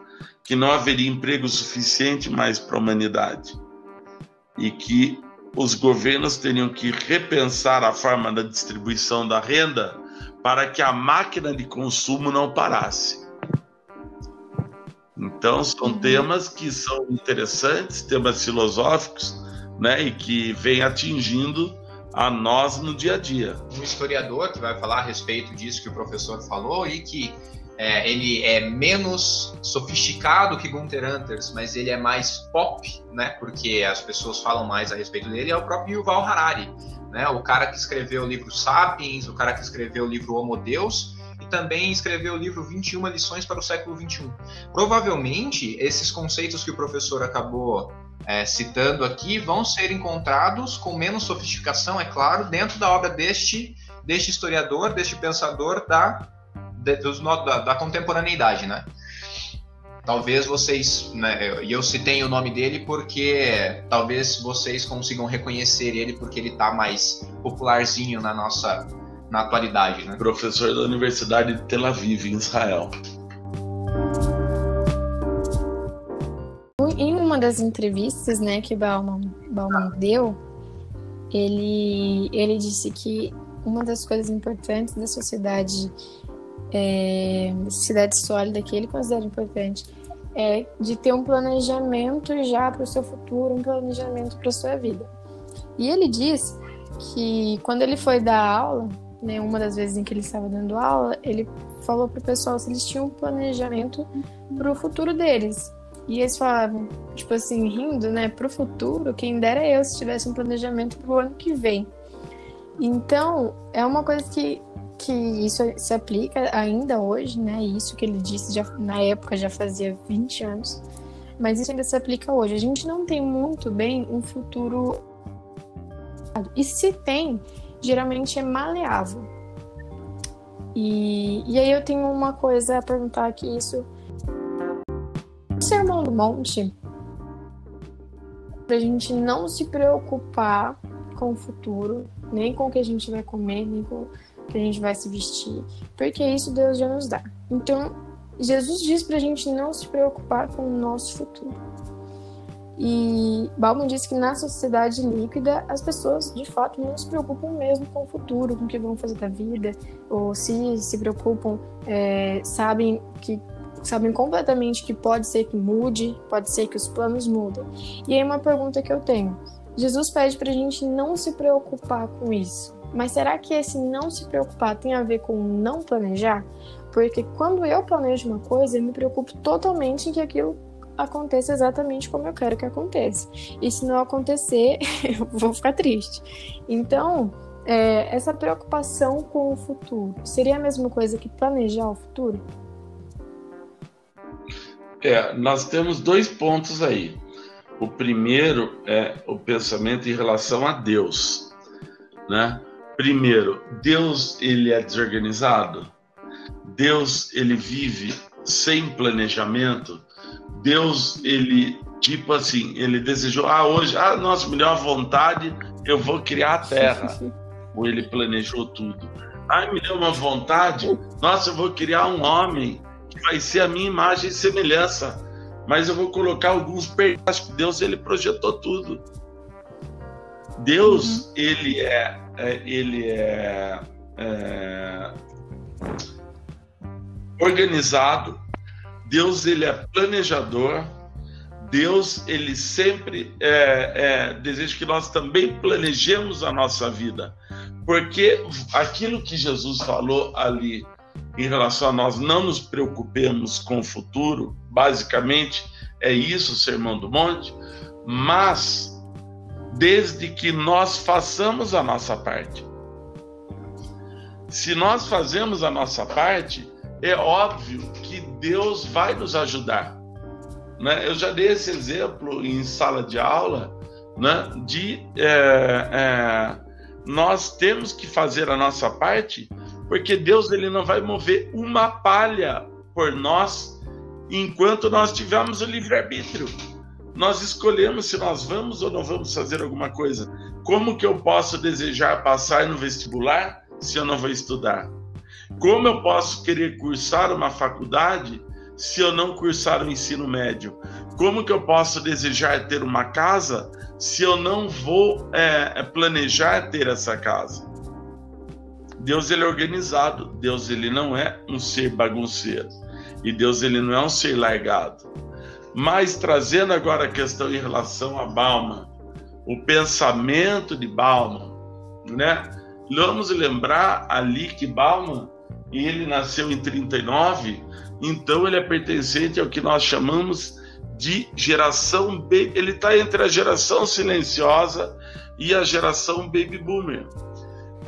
que não haveria emprego suficiente mais para a humanidade e que os governos teriam que repensar a forma da distribuição da renda para que a máquina de consumo não parasse. Então, são uhum. temas que são interessantes, temas filosóficos, né, e que vêm atingindo a nós no dia a dia. Um historiador que vai falar a respeito disso que o professor falou e que é, ele é menos sofisticado que Gunther Anders, mas ele é mais pop, né? Porque as pessoas falam mais a respeito dele. É o próprio Yuval Harari, né? O cara que escreveu o livro Sapiens, o cara que escreveu o livro Homo Deus e também escreveu o livro 21 lições para o século 21. Provavelmente esses conceitos que o professor acabou é, citando aqui vão ser encontrados com menos sofisticação, é claro, dentro da obra deste deste historiador, deste pensador da de, dos, da, da, contemporaneidade, né? Talvez vocês, né, e eu citei o nome dele porque talvez vocês consigam reconhecer ele porque ele está mais popularzinho na nossa na atualidade, né? Professor da Universidade de Tel Aviv, em Israel. Das entrevistas, né, que Bauman, Bauman deu, ele ele disse que uma das coisas importantes da sociedade é, cidade sólida que ele considera importante é de ter um planejamento já para o seu futuro, um planejamento para a sua vida. E ele diz que quando ele foi dar aula, né, uma das vezes em que ele estava dando aula, ele falou para o pessoal se eles tinham um planejamento para o futuro deles. E eles falavam, tipo assim, rindo, né, para o futuro, quem dera eu se tivesse um planejamento para o ano que vem. Então, é uma coisa que que isso se aplica ainda hoje, né? Isso que ele disse já, na época já fazia 20 anos, mas isso ainda se aplica hoje. A gente não tem muito bem um futuro. E se tem, geralmente é maleável. E, e aí eu tenho uma coisa a perguntar aqui, isso. O Sermão do Monte, pra gente não se preocupar com o futuro, nem com o que a gente vai comer, nem com que a gente vai se vestir, porque isso Deus já nos dá. Então, Jesus diz para a gente não se preocupar com o nosso futuro. E Bauman disse que na sociedade líquida as pessoas de fato não se preocupam mesmo com o futuro, com o que vão fazer da vida, ou se se preocupam, é, sabem que sabem completamente que pode ser que mude, pode ser que os planos mudem. E aí uma pergunta que eu tenho: Jesus pede para a gente não se preocupar com isso, mas será que esse não se preocupar tem a ver com não planejar? Porque quando eu planejo uma coisa, eu me preocupo totalmente em que aquilo aconteça exatamente como eu quero que aconteça. E se não acontecer, eu vou ficar triste. Então, é, essa preocupação com o futuro seria a mesma coisa que planejar o futuro? É, nós temos dois pontos aí. O primeiro é o pensamento em relação a Deus, né? Primeiro, Deus ele é desorganizado. Deus ele vive sem planejamento. Deus ele tipo assim, ele desejou, ah, hoje, ah, nossa, melhor vontade, eu vou criar a terra. Ou ele planejou tudo. Ah, me deu uma vontade, nossa, eu vou criar um homem vai ser a minha imagem e semelhança. Mas eu vou colocar alguns pedaços. Deus ele projetou tudo. Deus uhum. ele é, é ele é, é, organizado. Deus ele é planejador. Deus ele sempre é, é, deseja que nós também planejemos a nossa vida, porque aquilo que Jesus falou ali em relação a nós não nos preocupemos com o futuro, basicamente é isso o Sermão do Monte, mas desde que nós façamos a nossa parte. Se nós fazemos a nossa parte, é óbvio que Deus vai nos ajudar. Né? Eu já dei esse exemplo em sala de aula né? de é, é, nós temos que fazer a nossa parte porque Deus ele não vai mover uma palha por nós enquanto nós tivermos o livre-arbítrio. Nós escolhemos se nós vamos ou não vamos fazer alguma coisa. Como que eu posso desejar passar no vestibular se eu não vou estudar? Como eu posso querer cursar uma faculdade se eu não cursar o ensino médio? Como que eu posso desejar ter uma casa se eu não vou é, planejar ter essa casa? Deus ele é organizado, Deus ele não é um ser bagunceiro e Deus ele não é um ser largado. Mas trazendo agora a questão em relação a Bauman, o pensamento de Bauman, né? Vamos lembrar ali que Bauman ele nasceu em 39, então ele é pertencente ao que nós chamamos de geração B. Ele está entre a geração silenciosa e a geração baby boomer.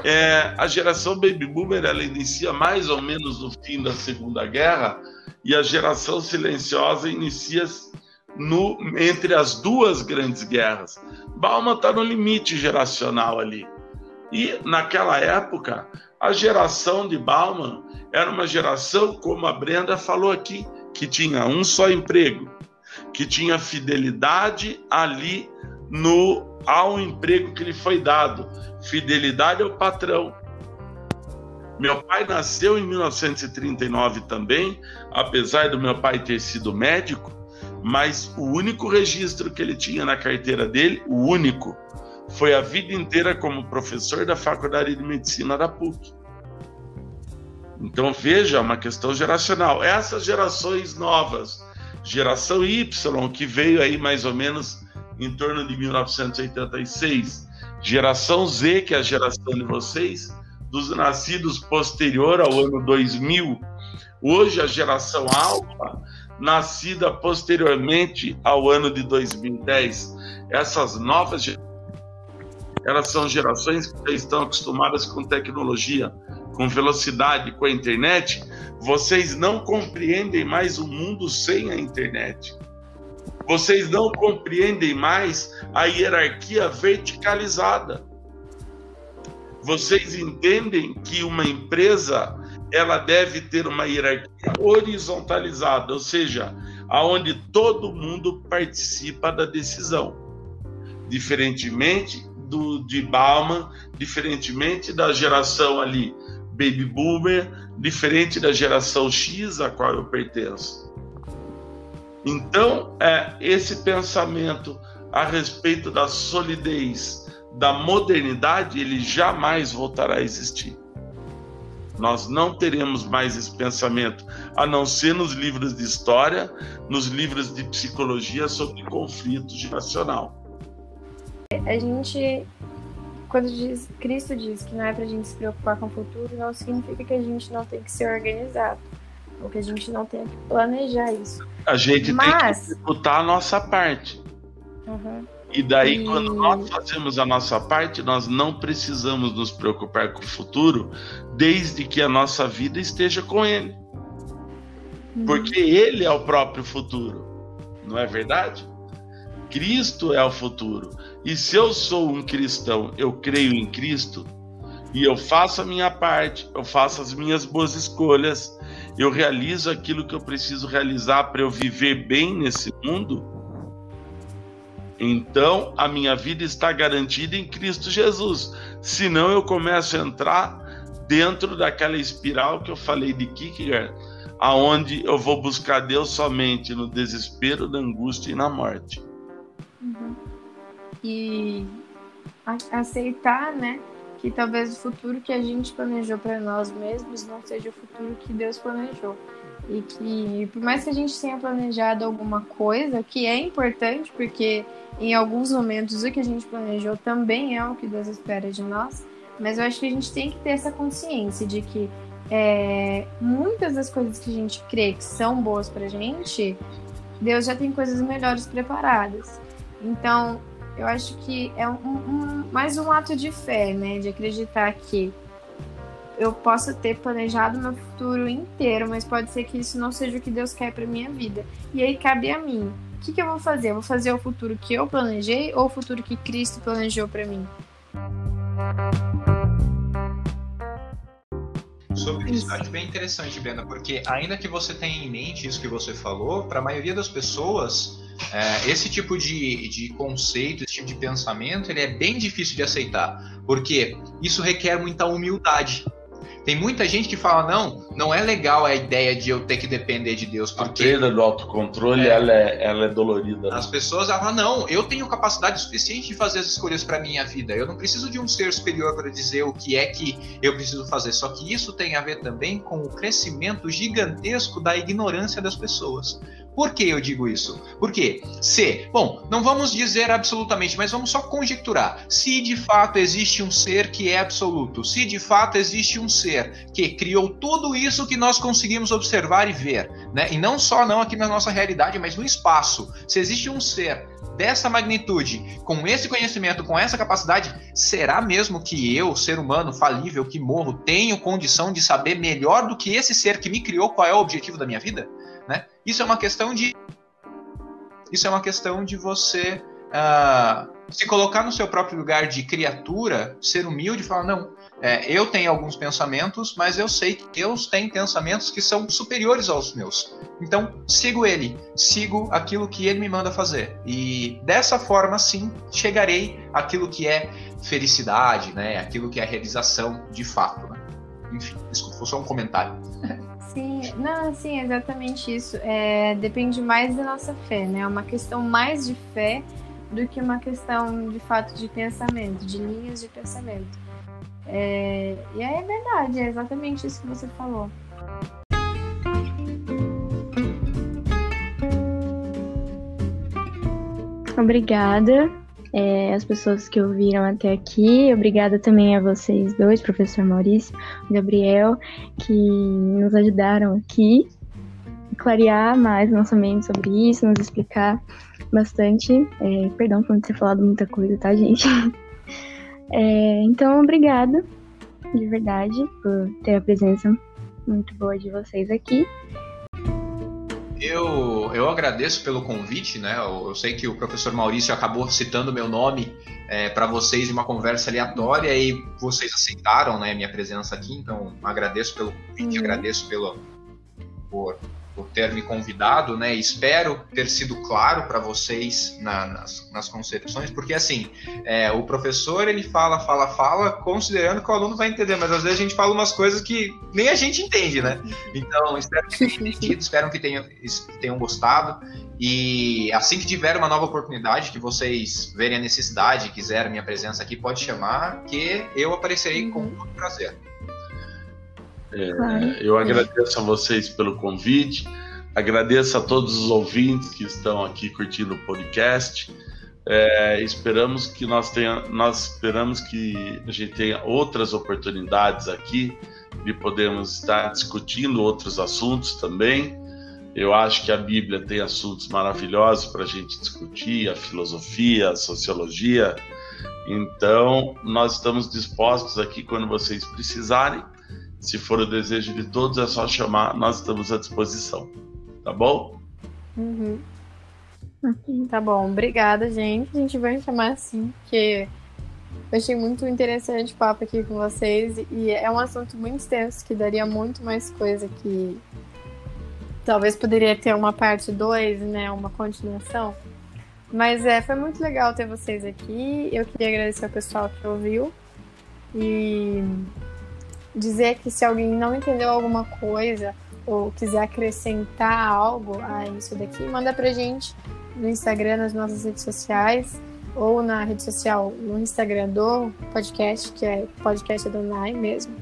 É, a geração baby boomer ela inicia mais ou menos no fim da Segunda Guerra e a geração silenciosa inicia no, entre as duas grandes guerras. Bauman está no limite geracional ali. E naquela época, a geração de Bauman era uma geração, como a Brenda falou aqui, que tinha um só emprego, que tinha fidelidade ali no ao emprego que lhe foi dado, fidelidade ao patrão. Meu pai nasceu em 1939 também, apesar do meu pai ter sido médico, mas o único registro que ele tinha na carteira dele, o único, foi a vida inteira como professor da Faculdade de Medicina da PUC. Então veja, é uma questão geracional. Essas gerações novas, geração Y, que veio aí mais ou menos em torno de 1986, Geração Z, que é a geração de vocês, dos nascidos posterior ao ano 2000. Hoje, a geração Alfa, nascida posteriormente ao ano de 2010. Essas novas elas são gerações que já estão acostumadas com tecnologia, com velocidade, com a internet. Vocês não compreendem mais o mundo sem a internet. Vocês não compreendem mais a hierarquia verticalizada. Vocês entendem que uma empresa ela deve ter uma hierarquia horizontalizada, ou seja, aonde todo mundo participa da decisão. Diferentemente do de Bauman, diferentemente da geração ali baby boomer, diferente da geração X a qual eu pertenço. Então, é, esse pensamento a respeito da solidez da modernidade, ele jamais voltará a existir. Nós não teremos mais esse pensamento, a não ser nos livros de história, nos livros de psicologia sobre conflito geracional. A gente, quando diz, Cristo diz que não é para a gente se preocupar com o futuro, não significa que a gente não tem que ser organizado, ou que a gente não tem que planejar isso. A gente Mas... tem que executar a nossa parte. Uhum. E daí, E- quando nós fazemos a nossa parte, nós não precisamos nos preocupar com o futuro, desde que a nossa vida esteja com Ele. Porque Ele é o próprio futuro, não é verdade? Cristo é o futuro. E se eu sou um cristão, eu creio em Cristo, e eu faço a minha parte, eu faço as minhas boas escolhas, eu realizo aquilo que eu preciso realizar para eu viver bem nesse mundo, então a minha vida está garantida em Cristo Jesus. Senão eu começo a entrar dentro daquela espiral que eu falei de Kierkegaard, aonde eu vou buscar Deus somente no desespero, na angústia e na morte. Uhum. E aceitar, né, que talvez o futuro que a gente planejou para nós mesmos não seja o futuro que Deus planejou. E que, por mais que a gente tenha planejado alguma coisa, que é importante, porque em alguns momentos o que a gente planejou também é o que Deus espera de nós, mas eu acho que a gente tem que ter essa consciência de que é, muitas das coisas que a gente crê que são boas pra gente, Deus já tem coisas melhores preparadas. Então, eu acho que é um, um- mais um ato de fé, né? De acreditar que eu possa ter planejado meu futuro inteiro, mas pode ser que isso não seja o que Deus quer para minha vida. E aí cabe a mim. O que, que eu vou fazer? Eu vou fazer o futuro que eu planejei ou o futuro que Cristo planejou para mim? Sobre isso, Isso. acho bem interessante, Brenda, porque ainda que você tenha em mente isso que você falou, para a maioria das pessoas, é, esse tipo de, de conceito, esse tipo de pensamento, ele é bem difícil de aceitar, porque isso requer muita humildade. Tem muita gente que fala, não, não é legal a ideia de eu ter que depender de Deus, A porque perda do autocontrole, É. ela, é, ela é dolorida. né? as pessoas falam, não, eu tenho capacidade suficiente de fazer as escolhas para minha vida. Eu não preciso de um ser superior para dizer o que é que eu preciso fazer. Só que isso tem a ver também com o crescimento gigantesco da ignorância das pessoas. Por que eu digo isso? Porque se, bom, não vamos dizer absolutamente, mas vamos só conjecturar. Se de fato existe um ser que é absoluto, se de fato existe um ser que criou tudo isso que nós conseguimos observar e ver, né? E não só não aqui na nossa realidade, mas no espaço. Se existe um ser dessa magnitude, com esse conhecimento, com essa capacidade, será mesmo que eu, ser humano falível que morro, tenho condição de saber melhor do que esse ser que me criou qual é o objetivo da minha vida? Isso é uma questão de isso é uma questão de você ah, se colocar no seu próprio lugar de criatura, ser humilde e falar não, é, eu tenho alguns pensamentos, mas eu sei que Deus tem pensamentos que são superiores aos meus. Então, sigo ele, sigo aquilo que ele me manda fazer. E dessa forma, sim, chegarei àquilo que é felicidade, né? Aquilo que é realização de fato. Né? Enfim, desculpa, foi só um comentário. Não, sim, exatamente isso. É, depende mais da nossa fé, né? É uma questão mais de fé do que uma questão de fato de pensamento, de linhas de pensamento. É, e é verdade, é exatamente isso que você falou. Obrigada é, às pessoas que ouviram até aqui. Obrigada também a vocês dois, professor Maurício Gabriel, que nos ajudaram aqui a clarear mais nossa mente sobre isso, nos explicar bastante. É, perdão por não ter falado muita coisa, tá, gente? É, então, obrigada de verdade por ter a presença muito boa de vocês aqui. Eu, eu agradeço pelo convite, né? Eu, eu sei que o professor Maurício acabou citando meu nome para vocês em uma conversa aleatória e vocês aceitaram né, minha presença aqui, então agradeço pelo convite, Uhum. agradeço pelo, por, por ter me convidado, né? Espero ter sido claro para vocês na- nas, nas concepções, porque assim, é, o professor ele fala, fala, fala, considerando que o aluno vai entender, mas às vezes a gente fala umas coisas que nem a gente entende, né? Então, espero que tenham entendido, espero que tenham, que tenham gostado. E assim que tiver uma nova oportunidade, que vocês verem a necessidade, quiserem minha presença aqui, pode chamar, que eu aparecerei com Uhum. todo prazer. É, Claro. eu agradeço a vocês pelo convite, agradeço a todos os ouvintes que estão aqui curtindo o podcast. É, esperamos que nós tenha, nós esperamos que a gente tenha outras oportunidades aqui de podermos estar discutindo outros assuntos também. Eu acho que a Bíblia tem assuntos maravilhosos para a gente discutir, a filosofia, a sociologia. Então, nós estamos dispostos aqui quando vocês precisarem. Se for o desejo de todos, é só chamar, nós estamos à disposição. Tá bom? Uhum. Tá bom, obrigada, gente. A gente vai chamar assim, porque eu achei muito interessante o papo aqui com vocês e é um assunto muito extenso que daria muito mais coisa que talvez poderia ter uma parte 2, né, uma continuação. Mas é, foi muito legal ter vocês aqui. Eu queria agradecer ao pessoal que ouviu e dizer que se alguém não entendeu alguma coisa ou quiser acrescentar algo a isso daqui, manda pra gente no Instagram, nas nossas redes sociais, ou na rede social, no Instagram do podcast, que é podcast Adonai mesmo.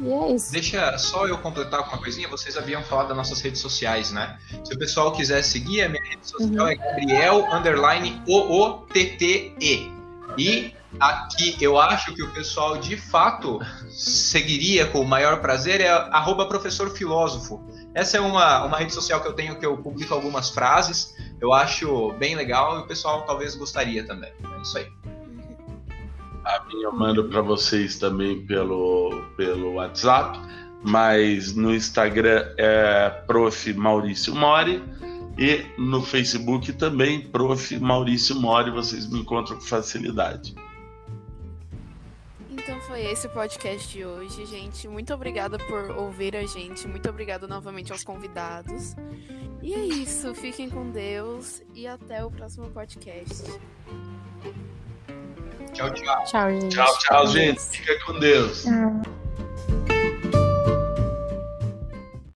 E é isso. Deixa só eu completar com uma coisinha. Vocês haviam falado das nossas redes sociais, né? Se o pessoal quiser seguir, a minha rede social Uhum. é Gabriel underline OOTTE. E aqui eu acho que o pessoal de fato seguiria com o maior prazer é arroba professor filósofo. Essa é uma, uma rede social que eu tenho que eu publico algumas frases. Eu acho bem legal e o pessoal talvez gostaria também. É isso aí. A minha eu mando para vocês também pelo, pelo WhatsApp, mas no Instagram é Prof. Maurício Mori e no Facebook também Prof. Maurício Mori, vocês me encontram com facilidade. Então foi esse o podcast de hoje, gente. Muito obrigada por ouvir a gente. Muito obrigada novamente aos convidados. E é isso. Fiquem com Deus e até o próximo podcast. Tchau, tchau. Tchau, gente. Tchau, tchau, gente. Fica com Deus.